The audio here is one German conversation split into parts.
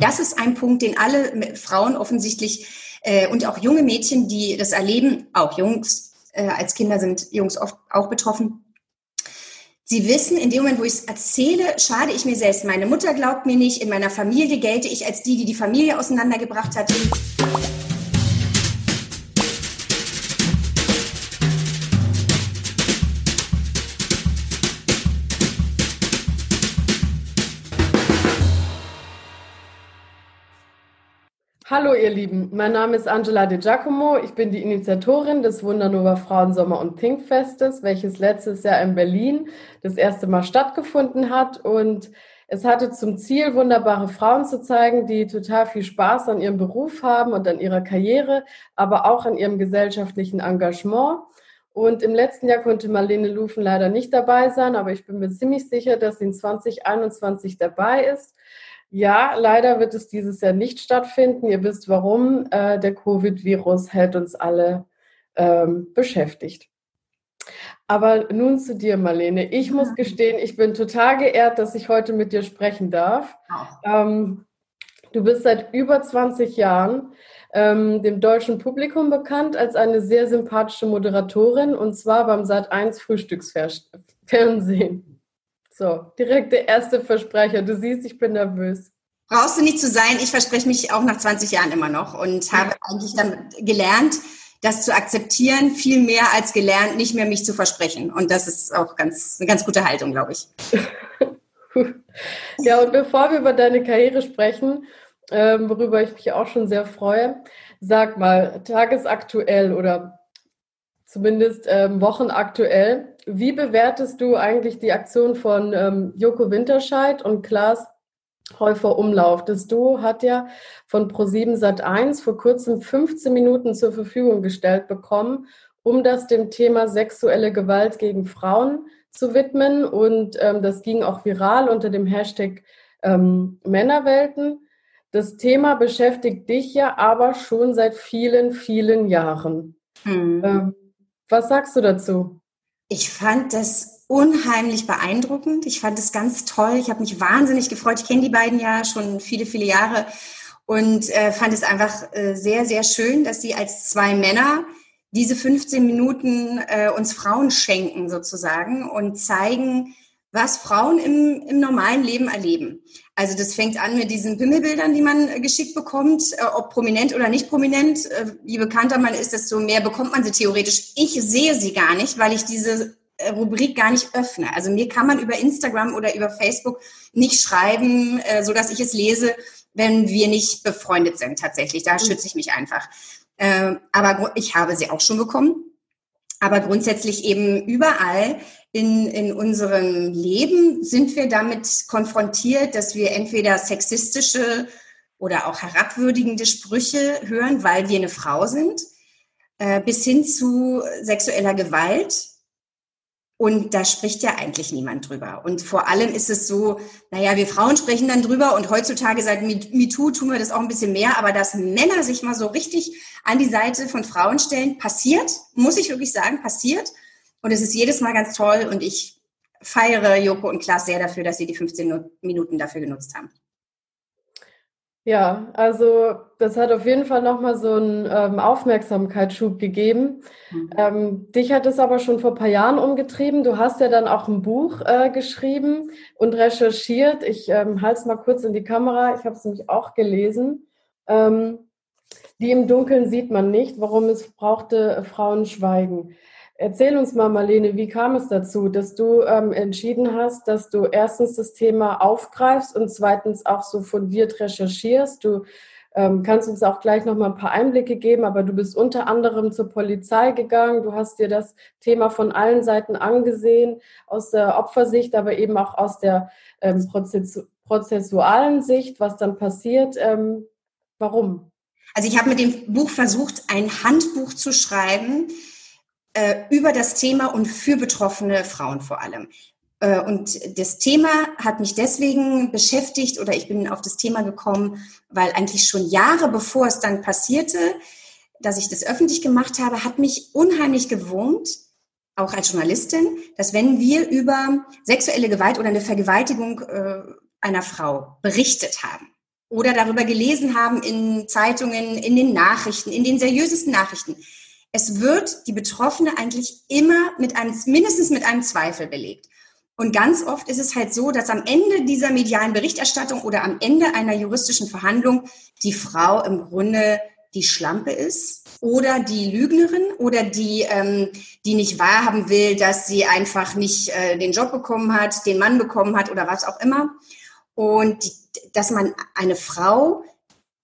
Das ist ein Punkt, den alle Frauen offensichtlich äh, und auch junge Mädchen, die das erleben, auch Jungs äh, als Kinder sind Jungs oft auch betroffen. Sie wissen, in dem Moment, wo ich es erzähle, schade ich mir selbst. Meine Mutter glaubt mir nicht. In meiner Familie gelte ich als die, die die Familie auseinandergebracht hat. Hallo ihr Lieben, mein Name ist Angela De Giacomo. Ich bin die Initiatorin des Wundernova Frauen Sommer und Pink Festes, welches letztes Jahr in Berlin das erste Mal stattgefunden hat. Und es hatte zum Ziel, wunderbare Frauen zu zeigen, die total viel Spaß an ihrem Beruf haben und an ihrer Karriere, aber auch an ihrem gesellschaftlichen Engagement. Und im letzten Jahr konnte Marlene Lufen leider nicht dabei sein, aber ich bin mir ziemlich sicher, dass sie in 2021 dabei ist. Ja, leider wird es dieses Jahr nicht stattfinden. Ihr wisst warum. Äh, der Covid-Virus hält uns alle ähm, beschäftigt. Aber nun zu dir, Marlene. Ich muss gestehen, ich bin total geehrt, dass ich heute mit dir sprechen darf. Ähm, du bist seit über 20 Jahren ähm, dem deutschen Publikum bekannt als eine sehr sympathische Moderatorin und zwar beim Sat1 Frühstücksfernsehen. So, direkt der erste Versprecher. Du siehst, ich bin nervös. Brauchst du nicht zu sein. Ich verspreche mich auch nach 20 Jahren immer noch und habe eigentlich dann gelernt, das zu akzeptieren, viel mehr als gelernt, nicht mehr mich zu versprechen. Und das ist auch ganz, eine ganz gute Haltung, glaube ich. ja, und bevor wir über deine Karriere sprechen, ähm, worüber ich mich auch schon sehr freue, sag mal, tagesaktuell oder zumindest ähm, wochenaktuell. Wie bewertest du eigentlich die Aktion von ähm, Joko Winterscheid und Klaas Häufer Umlauf? Das Duo hat ja von Pro7 Sat1 vor kurzem 15 Minuten zur Verfügung gestellt bekommen, um das dem Thema sexuelle Gewalt gegen Frauen zu widmen. Und ähm, das ging auch viral unter dem Hashtag ähm, Männerwelten. Das Thema beschäftigt dich ja aber schon seit vielen, vielen Jahren. Mhm. Ähm, was sagst du dazu? Ich fand das unheimlich beeindruckend. Ich fand es ganz toll. Ich habe mich wahnsinnig gefreut. Ich kenne die beiden ja schon viele, viele Jahre und äh, fand es einfach äh, sehr, sehr schön, dass sie als zwei Männer diese 15 Minuten äh, uns Frauen schenken sozusagen und zeigen, was Frauen im, im normalen Leben erleben. Also das fängt an mit diesen Pimmelbildern, die man äh, geschickt bekommt, äh, ob prominent oder nicht prominent. Äh, je bekannter man ist, desto mehr bekommt man sie theoretisch. Ich sehe sie gar nicht, weil ich diese Rubrik gar nicht öffne. Also mir kann man über Instagram oder über Facebook nicht schreiben, so dass ich es lese, wenn wir nicht befreundet sind tatsächlich. Da schütze ich mich einfach. Aber ich habe sie auch schon bekommen. Aber grundsätzlich eben überall in, in unserem Leben sind wir damit konfrontiert, dass wir entweder sexistische oder auch herabwürdigende Sprüche hören, weil wir eine Frau sind, äh, bis hin zu sexueller Gewalt. Und da spricht ja eigentlich niemand drüber. Und vor allem ist es so, naja, wir Frauen sprechen dann drüber und heutzutage seit MeToo tun wir das auch ein bisschen mehr, aber dass Männer sich mal so richtig an die Seite von Frauen stellen, passiert, muss ich wirklich sagen, passiert. Und es ist jedes Mal ganz toll und ich feiere Joko und Klaas sehr dafür, dass sie die 15 Minuten dafür genutzt haben. Ja, also das hat auf jeden Fall nochmal so einen ähm, Aufmerksamkeitsschub gegeben. Mhm. Ähm, dich hat es aber schon vor ein paar Jahren umgetrieben. Du hast ja dann auch ein Buch äh, geschrieben und recherchiert. Ich ähm, halte es mal kurz in die Kamera. Ich habe es nämlich auch gelesen. Ähm, die im Dunkeln sieht man nicht, warum es brauchte Frauen schweigen. Erzähl uns mal, Marlene, wie kam es dazu, dass du ähm, entschieden hast, dass du erstens das Thema aufgreifst und zweitens auch so fundiert recherchierst? Du ähm, kannst uns auch gleich noch mal ein paar Einblicke geben, aber du bist unter anderem zur Polizei gegangen. Du hast dir das Thema von allen Seiten angesehen, aus der Opfersicht, aber eben auch aus der ähm, Prozessu prozessualen Sicht, was dann passiert. Ähm, warum? Also ich habe mit dem Buch versucht, ein Handbuch zu schreiben, äh, über das Thema und für betroffene Frauen vor allem. Äh, und das Thema hat mich deswegen beschäftigt oder ich bin auf das Thema gekommen, weil eigentlich schon Jahre bevor es dann passierte, dass ich das öffentlich gemacht habe, hat mich unheimlich gewohnt, auch als Journalistin, dass wenn wir über sexuelle Gewalt oder eine Vergewaltigung äh, einer Frau berichtet haben, oder darüber gelesen haben in Zeitungen, in den Nachrichten, in den seriösesten Nachrichten. Es wird die Betroffene eigentlich immer mit einem, mindestens mit einem Zweifel belegt. Und ganz oft ist es halt so, dass am Ende dieser medialen Berichterstattung oder am Ende einer juristischen Verhandlung die Frau im Grunde die Schlampe ist oder die Lügnerin oder die, ähm, die nicht wahrhaben will, dass sie einfach nicht äh, den Job bekommen hat, den Mann bekommen hat oder was auch immer. Und die, dass man eine Frau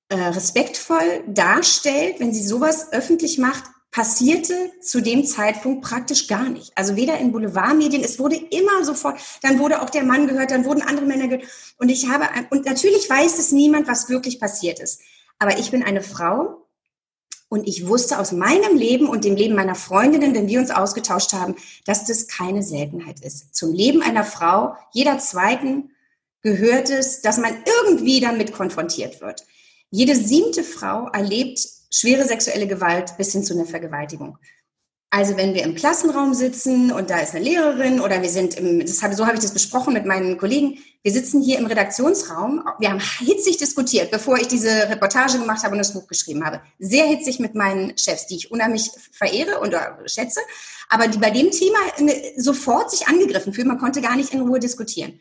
äh, respektvoll darstellt, wenn sie sowas öffentlich macht, passierte zu dem Zeitpunkt praktisch gar nicht. Also weder in Boulevardmedien, es wurde immer sofort, dann wurde auch der Mann gehört, dann wurden andere Männer gehört. Und ich habe, und natürlich weiß es niemand, was wirklich passiert ist. Aber ich bin eine Frau und ich wusste aus meinem Leben und dem Leben meiner Freundinnen, wenn wir uns ausgetauscht haben, dass das keine Seltenheit ist. Zum Leben einer Frau, jeder zweiten, gehört es, dass man irgendwie damit konfrontiert wird. Jede siebte Frau erlebt schwere sexuelle Gewalt bis hin zu einer Vergewaltigung. Also wenn wir im Klassenraum sitzen und da ist eine Lehrerin oder wir sind im, das habe, so habe ich das besprochen mit meinen Kollegen, wir sitzen hier im Redaktionsraum, wir haben hitzig diskutiert, bevor ich diese Reportage gemacht habe und das Buch geschrieben habe. Sehr hitzig mit meinen Chefs, die ich unheimlich verehre und schätze, aber die bei dem Thema sofort sich angegriffen fühlen, man konnte gar nicht in Ruhe diskutieren.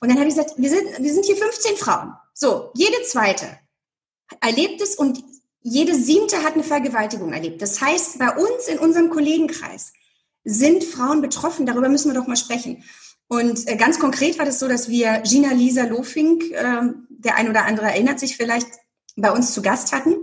Und dann habe ich gesagt, wir sind, wir sind hier 15 Frauen. So, jede zweite erlebt es und jede siebte hat eine Vergewaltigung erlebt. Das heißt, bei uns in unserem Kollegenkreis sind Frauen betroffen. Darüber müssen wir doch mal sprechen. Und äh, ganz konkret war das so, dass wir Gina Lisa Lofink, äh, der ein oder andere erinnert sich vielleicht, bei uns zu Gast hatten.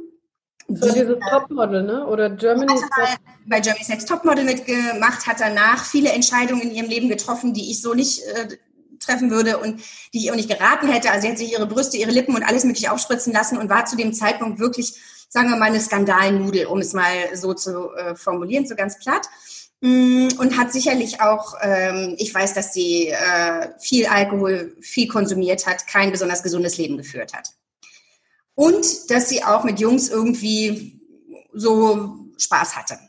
So die, dieses Topmodel, ne? Oder Germany's Top bei Germany's Next Topmodel mitgemacht, hat danach viele Entscheidungen in ihrem Leben getroffen, die ich so nicht äh, treffen würde und die ich auch nicht geraten hätte. Also sie hat sich ihre Brüste, ihre Lippen und alles mögliche aufspritzen lassen und war zu dem Zeitpunkt wirklich sagen wir mal, eine Skandalnudel, um es mal so zu äh, formulieren, so ganz platt. Mm, und hat sicherlich auch, ähm, ich weiß, dass sie äh, viel Alkohol, viel konsumiert hat, kein besonders gesundes Leben geführt hat. Und dass sie auch mit Jungs irgendwie so Spaß hatte.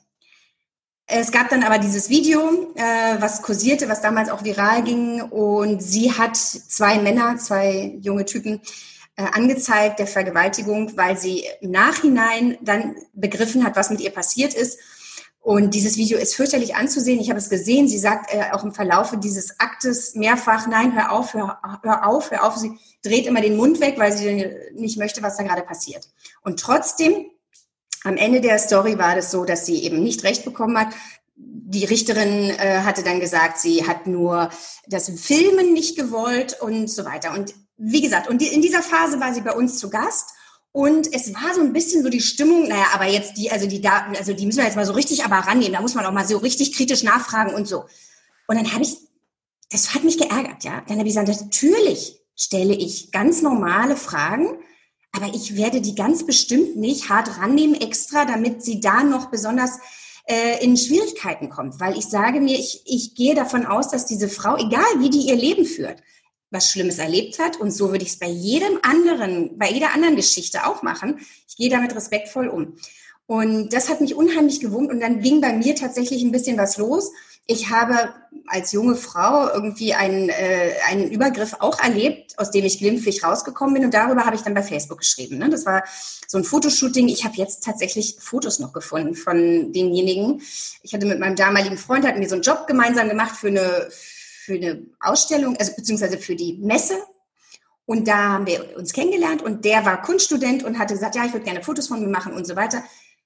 Es gab dann aber dieses Video, äh, was kursierte, was damals auch viral ging. Und sie hat zwei Männer, zwei junge Typen, angezeigt der Vergewaltigung, weil sie im Nachhinein dann begriffen hat, was mit ihr passiert ist. Und dieses Video ist fürchterlich anzusehen. Ich habe es gesehen. Sie sagt äh, auch im Verlaufe dieses Aktes mehrfach, nein, hör auf, hör, hör auf, hör auf. Sie dreht immer den Mund weg, weil sie nicht möchte, was da gerade passiert. Und trotzdem, am Ende der Story war das so, dass sie eben nicht recht bekommen hat. Die Richterin äh, hatte dann gesagt, sie hat nur das Filmen nicht gewollt und so weiter. Und wie gesagt, und in dieser Phase war sie bei uns zu Gast. Und es war so ein bisschen so die Stimmung, naja, aber jetzt die, also die Daten, also die müssen wir jetzt mal so richtig aber rannehmen. Da muss man auch mal so richtig kritisch nachfragen und so. Und dann habe ich, das hat mich geärgert, ja. Dann habe ich gesagt, natürlich stelle ich ganz normale Fragen, aber ich werde die ganz bestimmt nicht hart rannehmen extra, damit sie da noch besonders äh, in Schwierigkeiten kommt. Weil ich sage mir, ich, ich gehe davon aus, dass diese Frau, egal wie die ihr Leben führt, was Schlimmes erlebt hat. Und so würde ich es bei jedem anderen, bei jeder anderen Geschichte auch machen. Ich gehe damit respektvoll um. Und das hat mich unheimlich gewurmt. Und dann ging bei mir tatsächlich ein bisschen was los. Ich habe als junge Frau irgendwie einen, äh, einen Übergriff auch erlebt, aus dem ich glimpflich rausgekommen bin. Und darüber habe ich dann bei Facebook geschrieben. Ne? Das war so ein Fotoshooting. Ich habe jetzt tatsächlich Fotos noch gefunden von denjenigen. Ich hatte mit meinem damaligen Freund, hatten wir so einen Job gemeinsam gemacht für eine, für eine Ausstellung, also beziehungsweise für die Messe. Und da haben wir uns kennengelernt und der war Kunststudent und hatte gesagt, ja, ich würde gerne Fotos von mir machen und so weiter.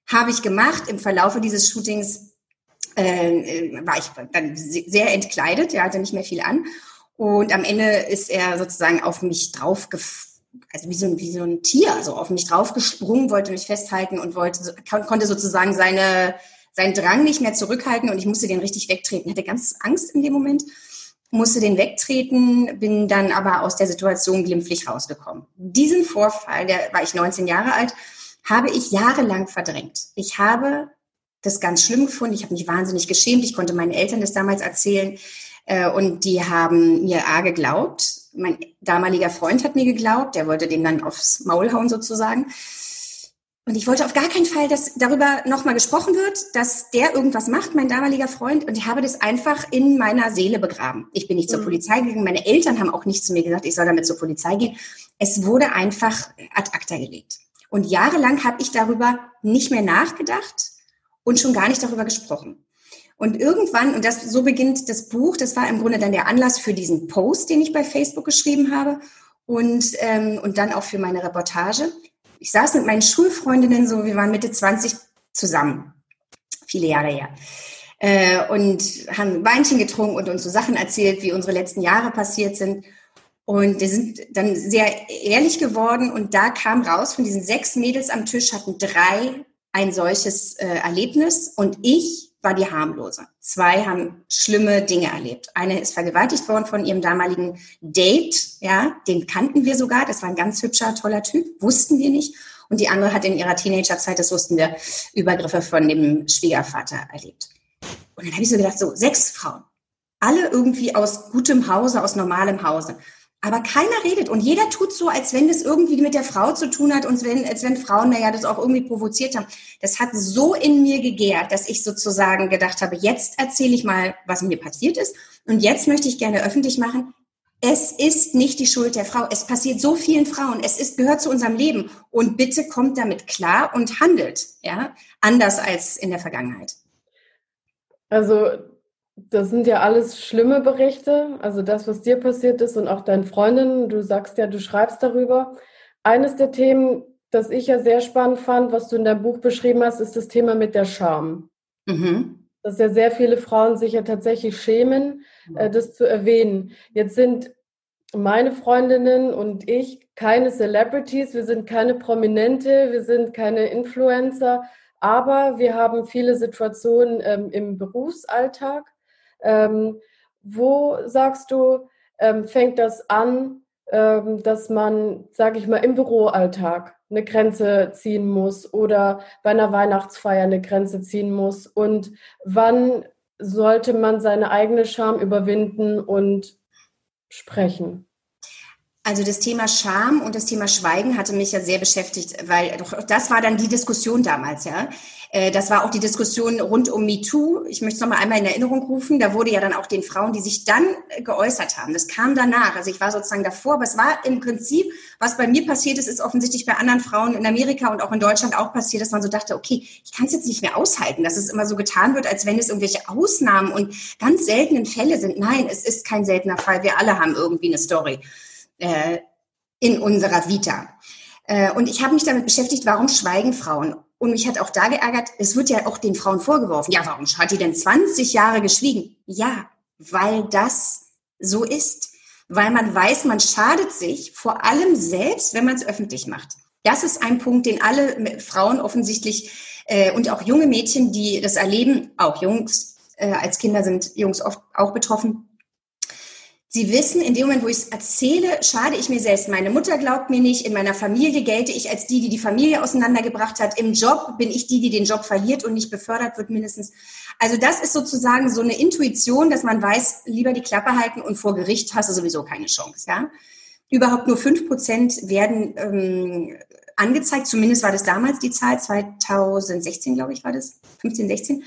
Habe ich gemacht. Im Verlaufe dieses Shootings äh, war ich dann sehr entkleidet, er hatte nicht mehr viel an. Und am Ende ist er sozusagen auf mich drauf, also wie so, ein, wie so ein Tier, so auf mich draufgesprungen, wollte mich festhalten und wollte, konnte sozusagen seine, seinen Drang nicht mehr zurückhalten und ich musste den richtig wegtreten. Ich hatte ganz Angst in dem Moment musste den wegtreten, bin dann aber aus der Situation glimpflich rausgekommen. Diesen Vorfall, der war ich 19 Jahre alt, habe ich jahrelang verdrängt. Ich habe das ganz schlimm gefunden. Ich habe mich wahnsinnig geschämt. Ich konnte meinen Eltern das damals erzählen. Äh, und die haben mir A geglaubt. Mein damaliger Freund hat mir geglaubt. Der wollte dem dann aufs Maul hauen sozusagen. Und ich wollte auf gar keinen Fall, dass darüber nochmal gesprochen wird, dass der irgendwas macht, mein damaliger Freund. Und ich habe das einfach in meiner Seele begraben. Ich bin nicht zur mhm. Polizei gegangen. Meine Eltern haben auch nicht zu mir gesagt, ich soll damit zur Polizei gehen. Es wurde einfach ad acta gelegt. Und jahrelang habe ich darüber nicht mehr nachgedacht und schon gar nicht darüber gesprochen. Und irgendwann, und das, so beginnt das Buch, das war im Grunde dann der Anlass für diesen Post, den ich bei Facebook geschrieben habe und, ähm, und dann auch für meine Reportage ich saß mit meinen Schulfreundinnen so, wir waren Mitte 20 zusammen, viele Jahre her. Äh, und haben Weinchen getrunken und uns so Sachen erzählt, wie unsere letzten Jahre passiert sind. Und wir sind dann sehr ehrlich geworden und da kam raus, von diesen sechs Mädels am Tisch hatten drei ein solches äh, Erlebnis und ich war die harmlose. Zwei haben schlimme Dinge erlebt. Eine ist vergewaltigt worden von ihrem damaligen Date, ja, den kannten wir sogar, das war ein ganz hübscher, toller Typ, wussten wir nicht. Und die andere hat in ihrer Teenagerzeit, das wussten wir, Übergriffe von dem Schwiegervater erlebt. Und dann habe ich so gedacht, so sechs Frauen, alle irgendwie aus gutem Hause, aus normalem Hause. Aber keiner redet und jeder tut so, als wenn das irgendwie mit der Frau zu tun hat und wenn, als wenn Frauen naja das auch irgendwie provoziert haben. Das hat so in mir gegärt, dass ich sozusagen gedacht habe, jetzt erzähle ich mal, was mir passiert ist und jetzt möchte ich gerne öffentlich machen, es ist nicht die Schuld der Frau. Es passiert so vielen Frauen. Es ist, gehört zu unserem Leben. Und bitte kommt damit klar und handelt, ja, anders als in der Vergangenheit. Also das sind ja alles schlimme Berichte, also das, was dir passiert ist und auch deinen Freundinnen. Du sagst ja, du schreibst darüber. Eines der Themen, das ich ja sehr spannend fand, was du in deinem Buch beschrieben hast, ist das Thema mit der Scham. Mhm. Dass ja sehr viele Frauen sich ja tatsächlich schämen, äh, das zu erwähnen. Jetzt sind meine Freundinnen und ich keine Celebrities, wir sind keine Prominente, wir sind keine Influencer, aber wir haben viele Situationen ähm, im Berufsalltag, ähm, wo sagst du, ähm, fängt das an, ähm, dass man, sage ich mal, im Büroalltag eine Grenze ziehen muss oder bei einer Weihnachtsfeier eine Grenze ziehen muss? Und wann sollte man seine eigene Scham überwinden und sprechen? Also das Thema Scham und das Thema Schweigen hatte mich ja sehr beschäftigt, weil doch das war dann die Diskussion damals, ja. Äh, das war auch die Diskussion rund um MeToo. Ich möchte es nochmal einmal in Erinnerung rufen. Da wurde ja dann auch den Frauen, die sich dann geäußert haben, das kam danach. Also ich war sozusagen davor, aber es war im Prinzip, was bei mir passiert ist, ist offensichtlich bei anderen Frauen in Amerika und auch in Deutschland auch passiert, dass man so dachte, okay, ich kann es jetzt nicht mehr aushalten, dass es immer so getan wird, als wenn es irgendwelche Ausnahmen und ganz seltenen Fälle sind. Nein, es ist kein seltener Fall. Wir alle haben irgendwie eine Story äh, in unserer Vita. Äh, und ich habe mich damit beschäftigt, warum schweigen Frauen? Und mich hat auch da geärgert, es wird ja auch den Frauen vorgeworfen, ja, warum hat die denn 20 Jahre geschwiegen? Ja, weil das so ist. Weil man weiß, man schadet sich vor allem selbst, wenn man es öffentlich macht. Das ist ein Punkt, den alle Frauen offensichtlich äh, und auch junge Mädchen, die das erleben, auch Jungs äh, als Kinder sind Jungs oft auch betroffen, Sie wissen, in dem Moment, wo ich es erzähle, schade ich mir selbst. Meine Mutter glaubt mir nicht. In meiner Familie gelte ich als die, die die Familie auseinandergebracht hat. Im Job bin ich die, die den Job verliert und nicht befördert wird mindestens. Also das ist sozusagen so eine Intuition, dass man weiß, lieber die Klappe halten und vor Gericht hast du sowieso keine Chance. Ja? Überhaupt nur fünf Prozent werden ähm, angezeigt. Zumindest war das damals die Zahl. 2016, glaube ich, war das. 15, 16.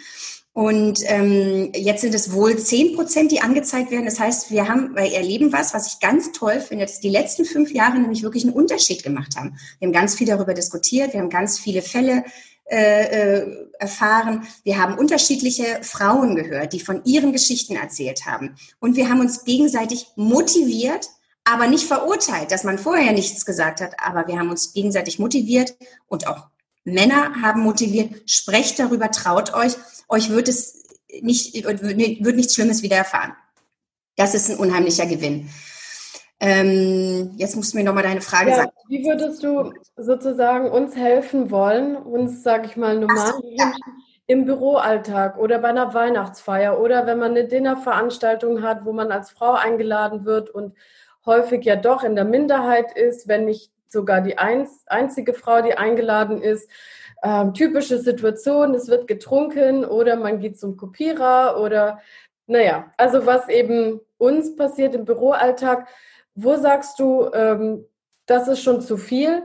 Und ähm, jetzt sind es wohl zehn Prozent, die angezeigt werden. Das heißt, wir haben, wir erleben was, was ich ganz toll finde, dass die letzten fünf Jahre nämlich wirklich einen Unterschied gemacht haben. Wir haben ganz viel darüber diskutiert, wir haben ganz viele Fälle äh, äh, erfahren. Wir haben unterschiedliche Frauen gehört, die von ihren Geschichten erzählt haben. Und wir haben uns gegenseitig motiviert, aber nicht verurteilt, dass man vorher nichts gesagt hat. Aber wir haben uns gegenseitig motiviert und auch Männer haben motiviert, sprecht darüber, traut euch, euch wird es nicht, wird nichts Schlimmes widerfahren. Das ist ein unheimlicher Gewinn. Ähm, jetzt musst du mir nochmal deine Frage ja, sagen. Wie würdest du sozusagen uns helfen wollen, uns, sage ich mal, normal so, ja. im Büroalltag oder bei einer Weihnachtsfeier oder wenn man eine Dinnerveranstaltung hat, wo man als Frau eingeladen wird und häufig ja doch in der Minderheit ist, wenn nicht sogar die einz einzige Frau, die eingeladen ist. Ähm, typische Situation, es wird getrunken oder man geht zum Kopierer oder naja, also was eben uns passiert im Büroalltag. Wo sagst du, ähm, das ist schon zu viel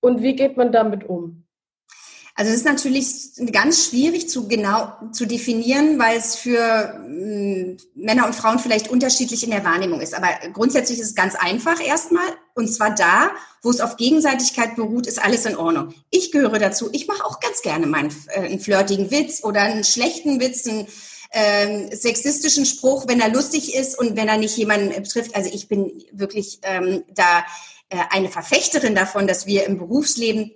und wie geht man damit um? Also es ist natürlich ganz schwierig zu genau zu definieren, weil es für äh, Männer und Frauen vielleicht unterschiedlich in der Wahrnehmung ist. Aber grundsätzlich ist es ganz einfach erstmal. Und zwar da, wo es auf Gegenseitigkeit beruht, ist alles in Ordnung. Ich gehöre dazu. Ich mache auch ganz gerne meinen äh, einen flirtigen Witz oder einen schlechten Witz, einen ähm, sexistischen Spruch, wenn er lustig ist und wenn er nicht jemanden betrifft. Also ich bin wirklich ähm, da äh, eine Verfechterin davon, dass wir im Berufsleben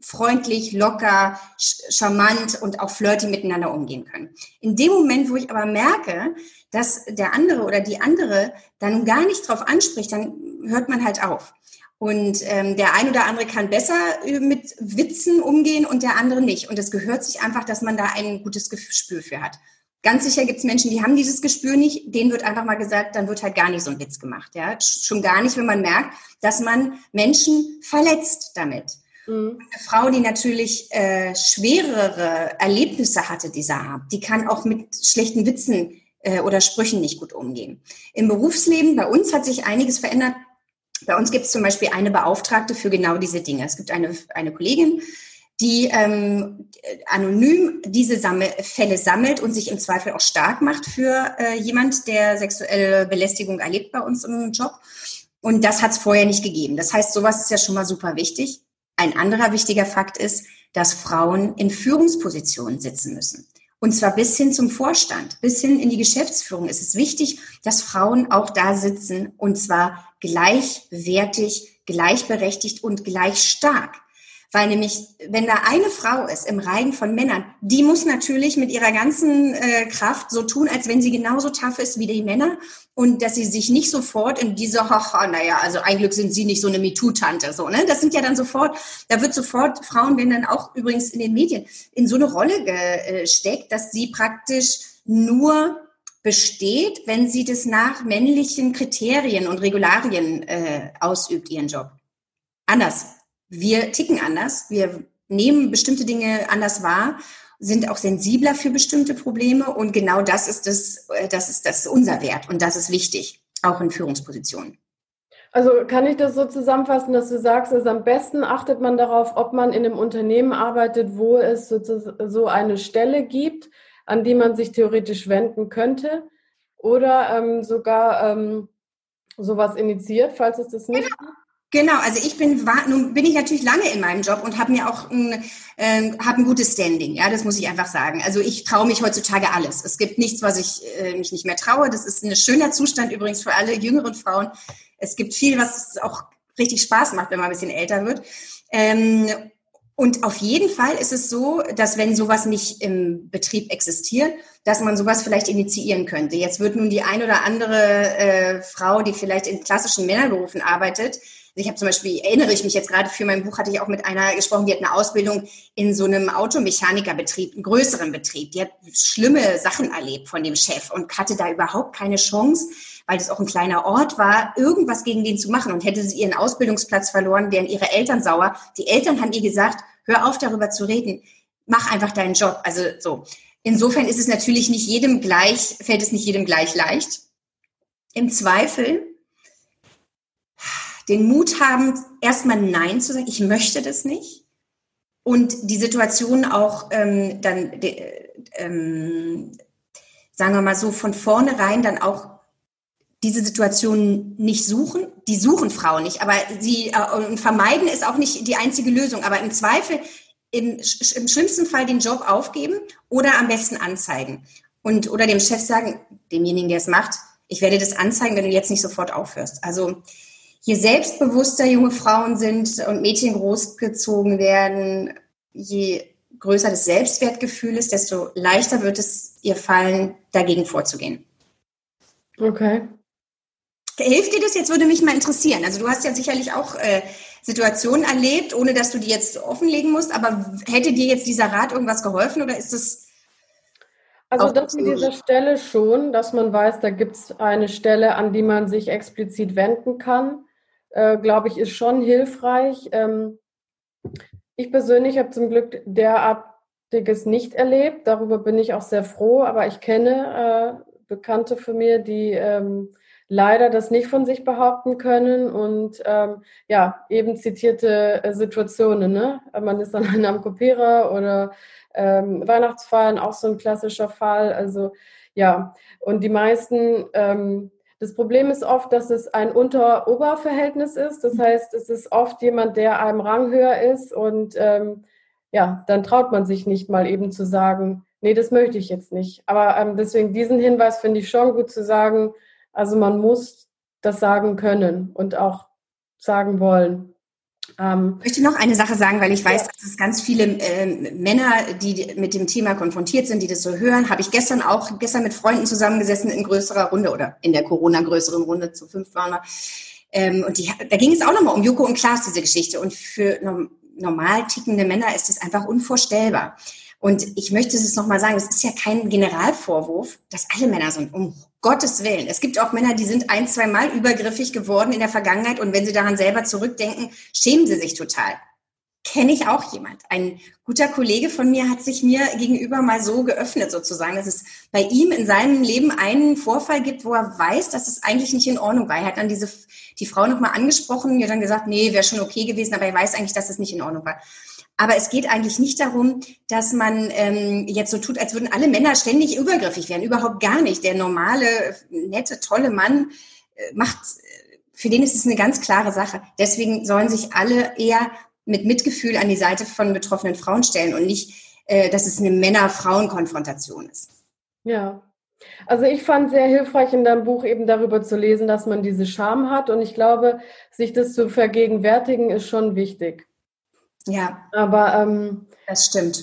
freundlich, locker, charmant und auch flirty miteinander umgehen können. In dem Moment, wo ich aber merke, dass der andere oder die andere dann gar nicht drauf anspricht, dann hört man halt auf. Und ähm, der ein oder andere kann besser äh, mit Witzen umgehen und der andere nicht. Und es gehört sich einfach, dass man da ein gutes Gespür für hat. Ganz sicher gibt es Menschen, die haben dieses Gespür nicht. Denen wird einfach mal gesagt, dann wird halt gar nicht so ein Witz gemacht. Ja, schon gar nicht, wenn man merkt, dass man Menschen verletzt damit. Mhm. Eine Frau, die natürlich äh, schwerere Erlebnisse hatte dieser Art, die kann auch mit schlechten Witzen äh, oder Sprüchen nicht gut umgehen. Im Berufsleben bei uns hat sich einiges verändert. Bei uns gibt es zum Beispiel eine Beauftragte für genau diese Dinge. Es gibt eine, eine Kollegin, die ähm, anonym diese Sammel Fälle sammelt und sich im Zweifel auch stark macht für äh, jemand, der sexuelle Belästigung erlebt bei uns im Job. Und das hat es vorher nicht gegeben. Das heißt, sowas ist ja schon mal super wichtig. Ein anderer wichtiger Fakt ist, dass Frauen in Führungspositionen sitzen müssen. Und zwar bis hin zum Vorstand, bis hin in die Geschäftsführung. Es ist wichtig, dass Frauen auch da sitzen und zwar gleichwertig, gleichberechtigt und gleich stark. Weil nämlich, wenn da eine Frau ist im Reigen von Männern, die muss natürlich mit ihrer ganzen äh, Kraft so tun, als wenn sie genauso tough ist wie die Männer und dass sie sich nicht sofort in diese, haha, naja, also ein Glück sind sie nicht so eine MeToo-Tante, so, ne? Das sind ja dann sofort, da wird sofort, Frauen werden dann auch übrigens in den Medien in so eine Rolle gesteckt, dass sie praktisch nur besteht, wenn sie das nach männlichen Kriterien und Regularien äh, ausübt, ihren Job. Anders wir ticken anders, wir nehmen bestimmte Dinge anders wahr, sind auch sensibler für bestimmte Probleme und genau das ist das, äh, das ist das unser Wert und das ist wichtig, auch in Führungspositionen. Also kann ich das so zusammenfassen, dass du sagst, dass am besten achtet man darauf, ob man in einem Unternehmen arbeitet, wo es so eine Stelle gibt, an die man sich theoretisch wenden könnte oder ähm, sogar ähm, sowas initiiert, falls es das nicht gibt? Genau, also ich bin, nun bin ich natürlich lange in meinem Job und habe mir auch ein, äh, hab ein gutes Standing, ja, das muss ich einfach sagen. Also ich traue mich heutzutage alles. Es gibt nichts, was ich äh, mich nicht mehr traue. Das ist ein schöner Zustand übrigens für alle jüngeren Frauen. Es gibt viel, was auch richtig Spaß macht, wenn man ein bisschen älter wird. Ähm, und auf jeden Fall ist es so, dass wenn sowas nicht im Betrieb existiert, dass man sowas vielleicht initiieren könnte. Jetzt wird nun die ein oder andere äh, Frau, die vielleicht in klassischen Männerberufen arbeitet, ich habe zum Beispiel, erinnere ich mich jetzt gerade für mein Buch, hatte ich auch mit einer gesprochen, die hat eine Ausbildung in so einem Automechanikerbetrieb, einem größeren Betrieb. Die hat schlimme Sachen erlebt von dem Chef und hatte da überhaupt keine Chance, weil das auch ein kleiner Ort war, irgendwas gegen den zu machen. Und hätte sie ihren Ausbildungsplatz verloren, wären ihre Eltern sauer. Die Eltern haben ihr gesagt, hör auf darüber zu reden, mach einfach deinen Job. Also so. Insofern ist es natürlich nicht jedem gleich, fällt es nicht jedem gleich leicht. Im Zweifel den Mut haben, erstmal Nein zu sagen, ich möchte das nicht. Und die Situation auch ähm, dann, ähm, sagen wir mal so, von vornherein dann auch diese Situation nicht suchen. Die suchen Frauen nicht, aber sie äh, vermeiden ist auch nicht die einzige Lösung. Aber im Zweifel im, im schlimmsten Fall den Job aufgeben oder am besten anzeigen. Und oder dem Chef sagen, demjenigen, der es macht, ich werde das anzeigen, wenn du jetzt nicht sofort aufhörst. Also je selbstbewusster junge Frauen sind und Mädchen großgezogen werden, je größer das Selbstwertgefühl ist, desto leichter wird es ihr fallen, dagegen vorzugehen. Okay. Hilft dir das? Jetzt würde mich mal interessieren. Also du hast ja sicherlich auch äh, Situationen erlebt, ohne dass du die jetzt offenlegen musst, aber hätte dir jetzt dieser Rat irgendwas geholfen oder ist es... Also das an dieser Stelle schon, dass man weiß, da gibt es eine Stelle, an die man sich explizit wenden kann äh, glaube ich, ist schon hilfreich. Ähm, ich persönlich habe zum Glück derartiges nicht erlebt. Darüber bin ich auch sehr froh. Aber ich kenne äh, Bekannte von mir, die ähm, leider das nicht von sich behaupten können und ähm, ja, eben zitierte äh, Situationen. Ne? Man ist dann am Kopierer oder ähm, Weihnachtsfeiern, auch so ein klassischer Fall. Also ja, und die meisten, ähm, das Problem ist oft, dass es ein Unter-Ober-Verhältnis ist. Das heißt, es ist oft jemand, der einem Rang höher ist und ähm, ja, dann traut man sich nicht mal eben zu sagen, nee, das möchte ich jetzt nicht. Aber ähm, deswegen diesen Hinweis finde ich schon gut zu sagen. Also man muss das sagen können und auch sagen wollen. Ähm, ich möchte noch eine Sache sagen, weil ich weiß, ja. dass es ganz viele äh, Männer, die mit dem Thema konfrontiert sind, die das so hören, habe ich gestern auch, gestern mit Freunden zusammengesessen in größerer Runde oder in der Corona-größeren Runde, zu fünf waren wir. Ähm, und die, da ging es auch nochmal um Joko und Klaas, diese Geschichte. Und für normal tickende Männer ist es einfach unvorstellbar. Und ich möchte es nochmal sagen, es ist ja kein Generalvorwurf, dass alle Männer sind, um Gottes Willen. Es gibt auch Männer, die sind ein, zwei Mal übergriffig geworden in der Vergangenheit und wenn sie daran selber zurückdenken, schämen sie sich total. Kenne ich auch jemand. Ein guter Kollege von mir hat sich mir gegenüber mal so geöffnet sozusagen, dass es bei ihm in seinem Leben einen Vorfall gibt, wo er weiß, dass es eigentlich nicht in Ordnung war. Er hat dann diese, die Frau nochmal angesprochen, mir dann gesagt, nee, wäre schon okay gewesen, aber er weiß eigentlich, dass es nicht in Ordnung war. Aber es geht eigentlich nicht darum, dass man ähm, jetzt so tut, als würden alle Männer ständig übergriffig werden. Überhaupt gar nicht. Der normale, nette, tolle Mann äh, macht, für den ist es eine ganz klare Sache. Deswegen sollen sich alle eher mit Mitgefühl an die Seite von betroffenen Frauen stellen und nicht, äh, dass es eine Männer-Frauen-Konfrontation ist. Ja, also ich fand sehr hilfreich in deinem Buch eben darüber zu lesen, dass man diese Scham hat. Und ich glaube, sich das zu vergegenwärtigen, ist schon wichtig. Ja. Aber ähm, das stimmt.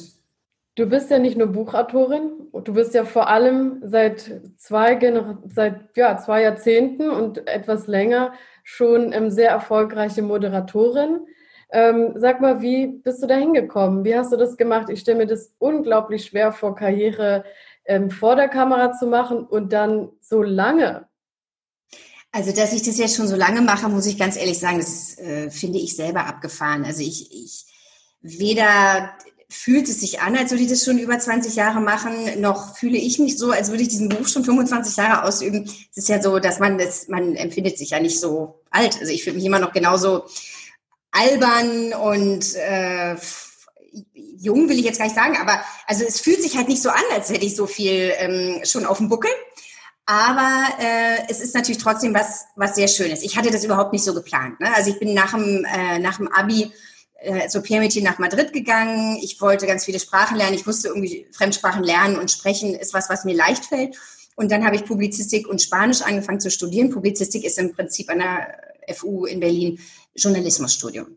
Du bist ja nicht nur Buchautorin, du bist ja vor allem seit zwei, seit, ja, zwei Jahrzehnten und etwas länger schon ähm, sehr erfolgreiche Moderatorin. Ähm, sag mal, wie bist du da hingekommen? Wie hast du das gemacht? Ich stelle mir das unglaublich schwer vor, Karriere ähm, vor der Kamera zu machen und dann so lange. Also, dass ich das jetzt schon so lange mache, muss ich ganz ehrlich sagen, das äh, finde ich selber abgefahren. Also ich, ich weder fühlt es sich an, als würde ich das schon über 20 Jahre machen, noch fühle ich mich so, als würde ich diesen Beruf schon 25 Jahre ausüben. Es ist ja so, dass man das, man empfindet sich ja nicht so alt. Also ich fühle mich immer noch genauso albern und äh, jung will ich jetzt gar nicht sagen, aber also es fühlt sich halt nicht so an, als hätte ich so viel ähm, schon auf dem Buckel. Aber äh, es ist natürlich trotzdem was, was sehr Schönes. Ich hatte das überhaupt nicht so geplant. Ne? Also ich bin nach dem, äh, nach dem Abi äh, so Peer-Mädchen nach Madrid gegangen. Ich wollte ganz viele Sprachen lernen. Ich wusste irgendwie, Fremdsprachen lernen und sprechen ist was, was mir leicht fällt. Und dann habe ich Publizistik und Spanisch angefangen zu studieren. Publizistik ist im Prinzip an der FU in Berlin Journalismusstudium.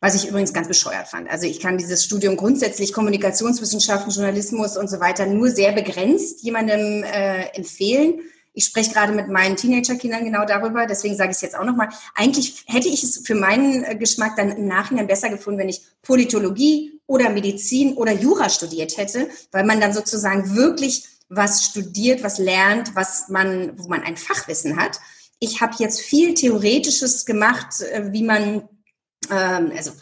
Was ich übrigens ganz bescheuert fand. Also ich kann dieses Studium grundsätzlich Kommunikationswissenschaften, Journalismus und so weiter nur sehr begrenzt jemandem äh, empfehlen ich spreche gerade mit meinen Teenagerkindern genau darüber, deswegen sage ich es jetzt auch nochmal. Eigentlich hätte ich es für meinen äh, Geschmack dann im Nachhinein besser gefunden, wenn ich Politologie oder Medizin oder Jura studiert hätte, weil man dann sozusagen wirklich was studiert, was lernt, was man, wo man ein Fachwissen hat. Ich habe jetzt viel Theoretisches gemacht, äh, wie man, ähm, also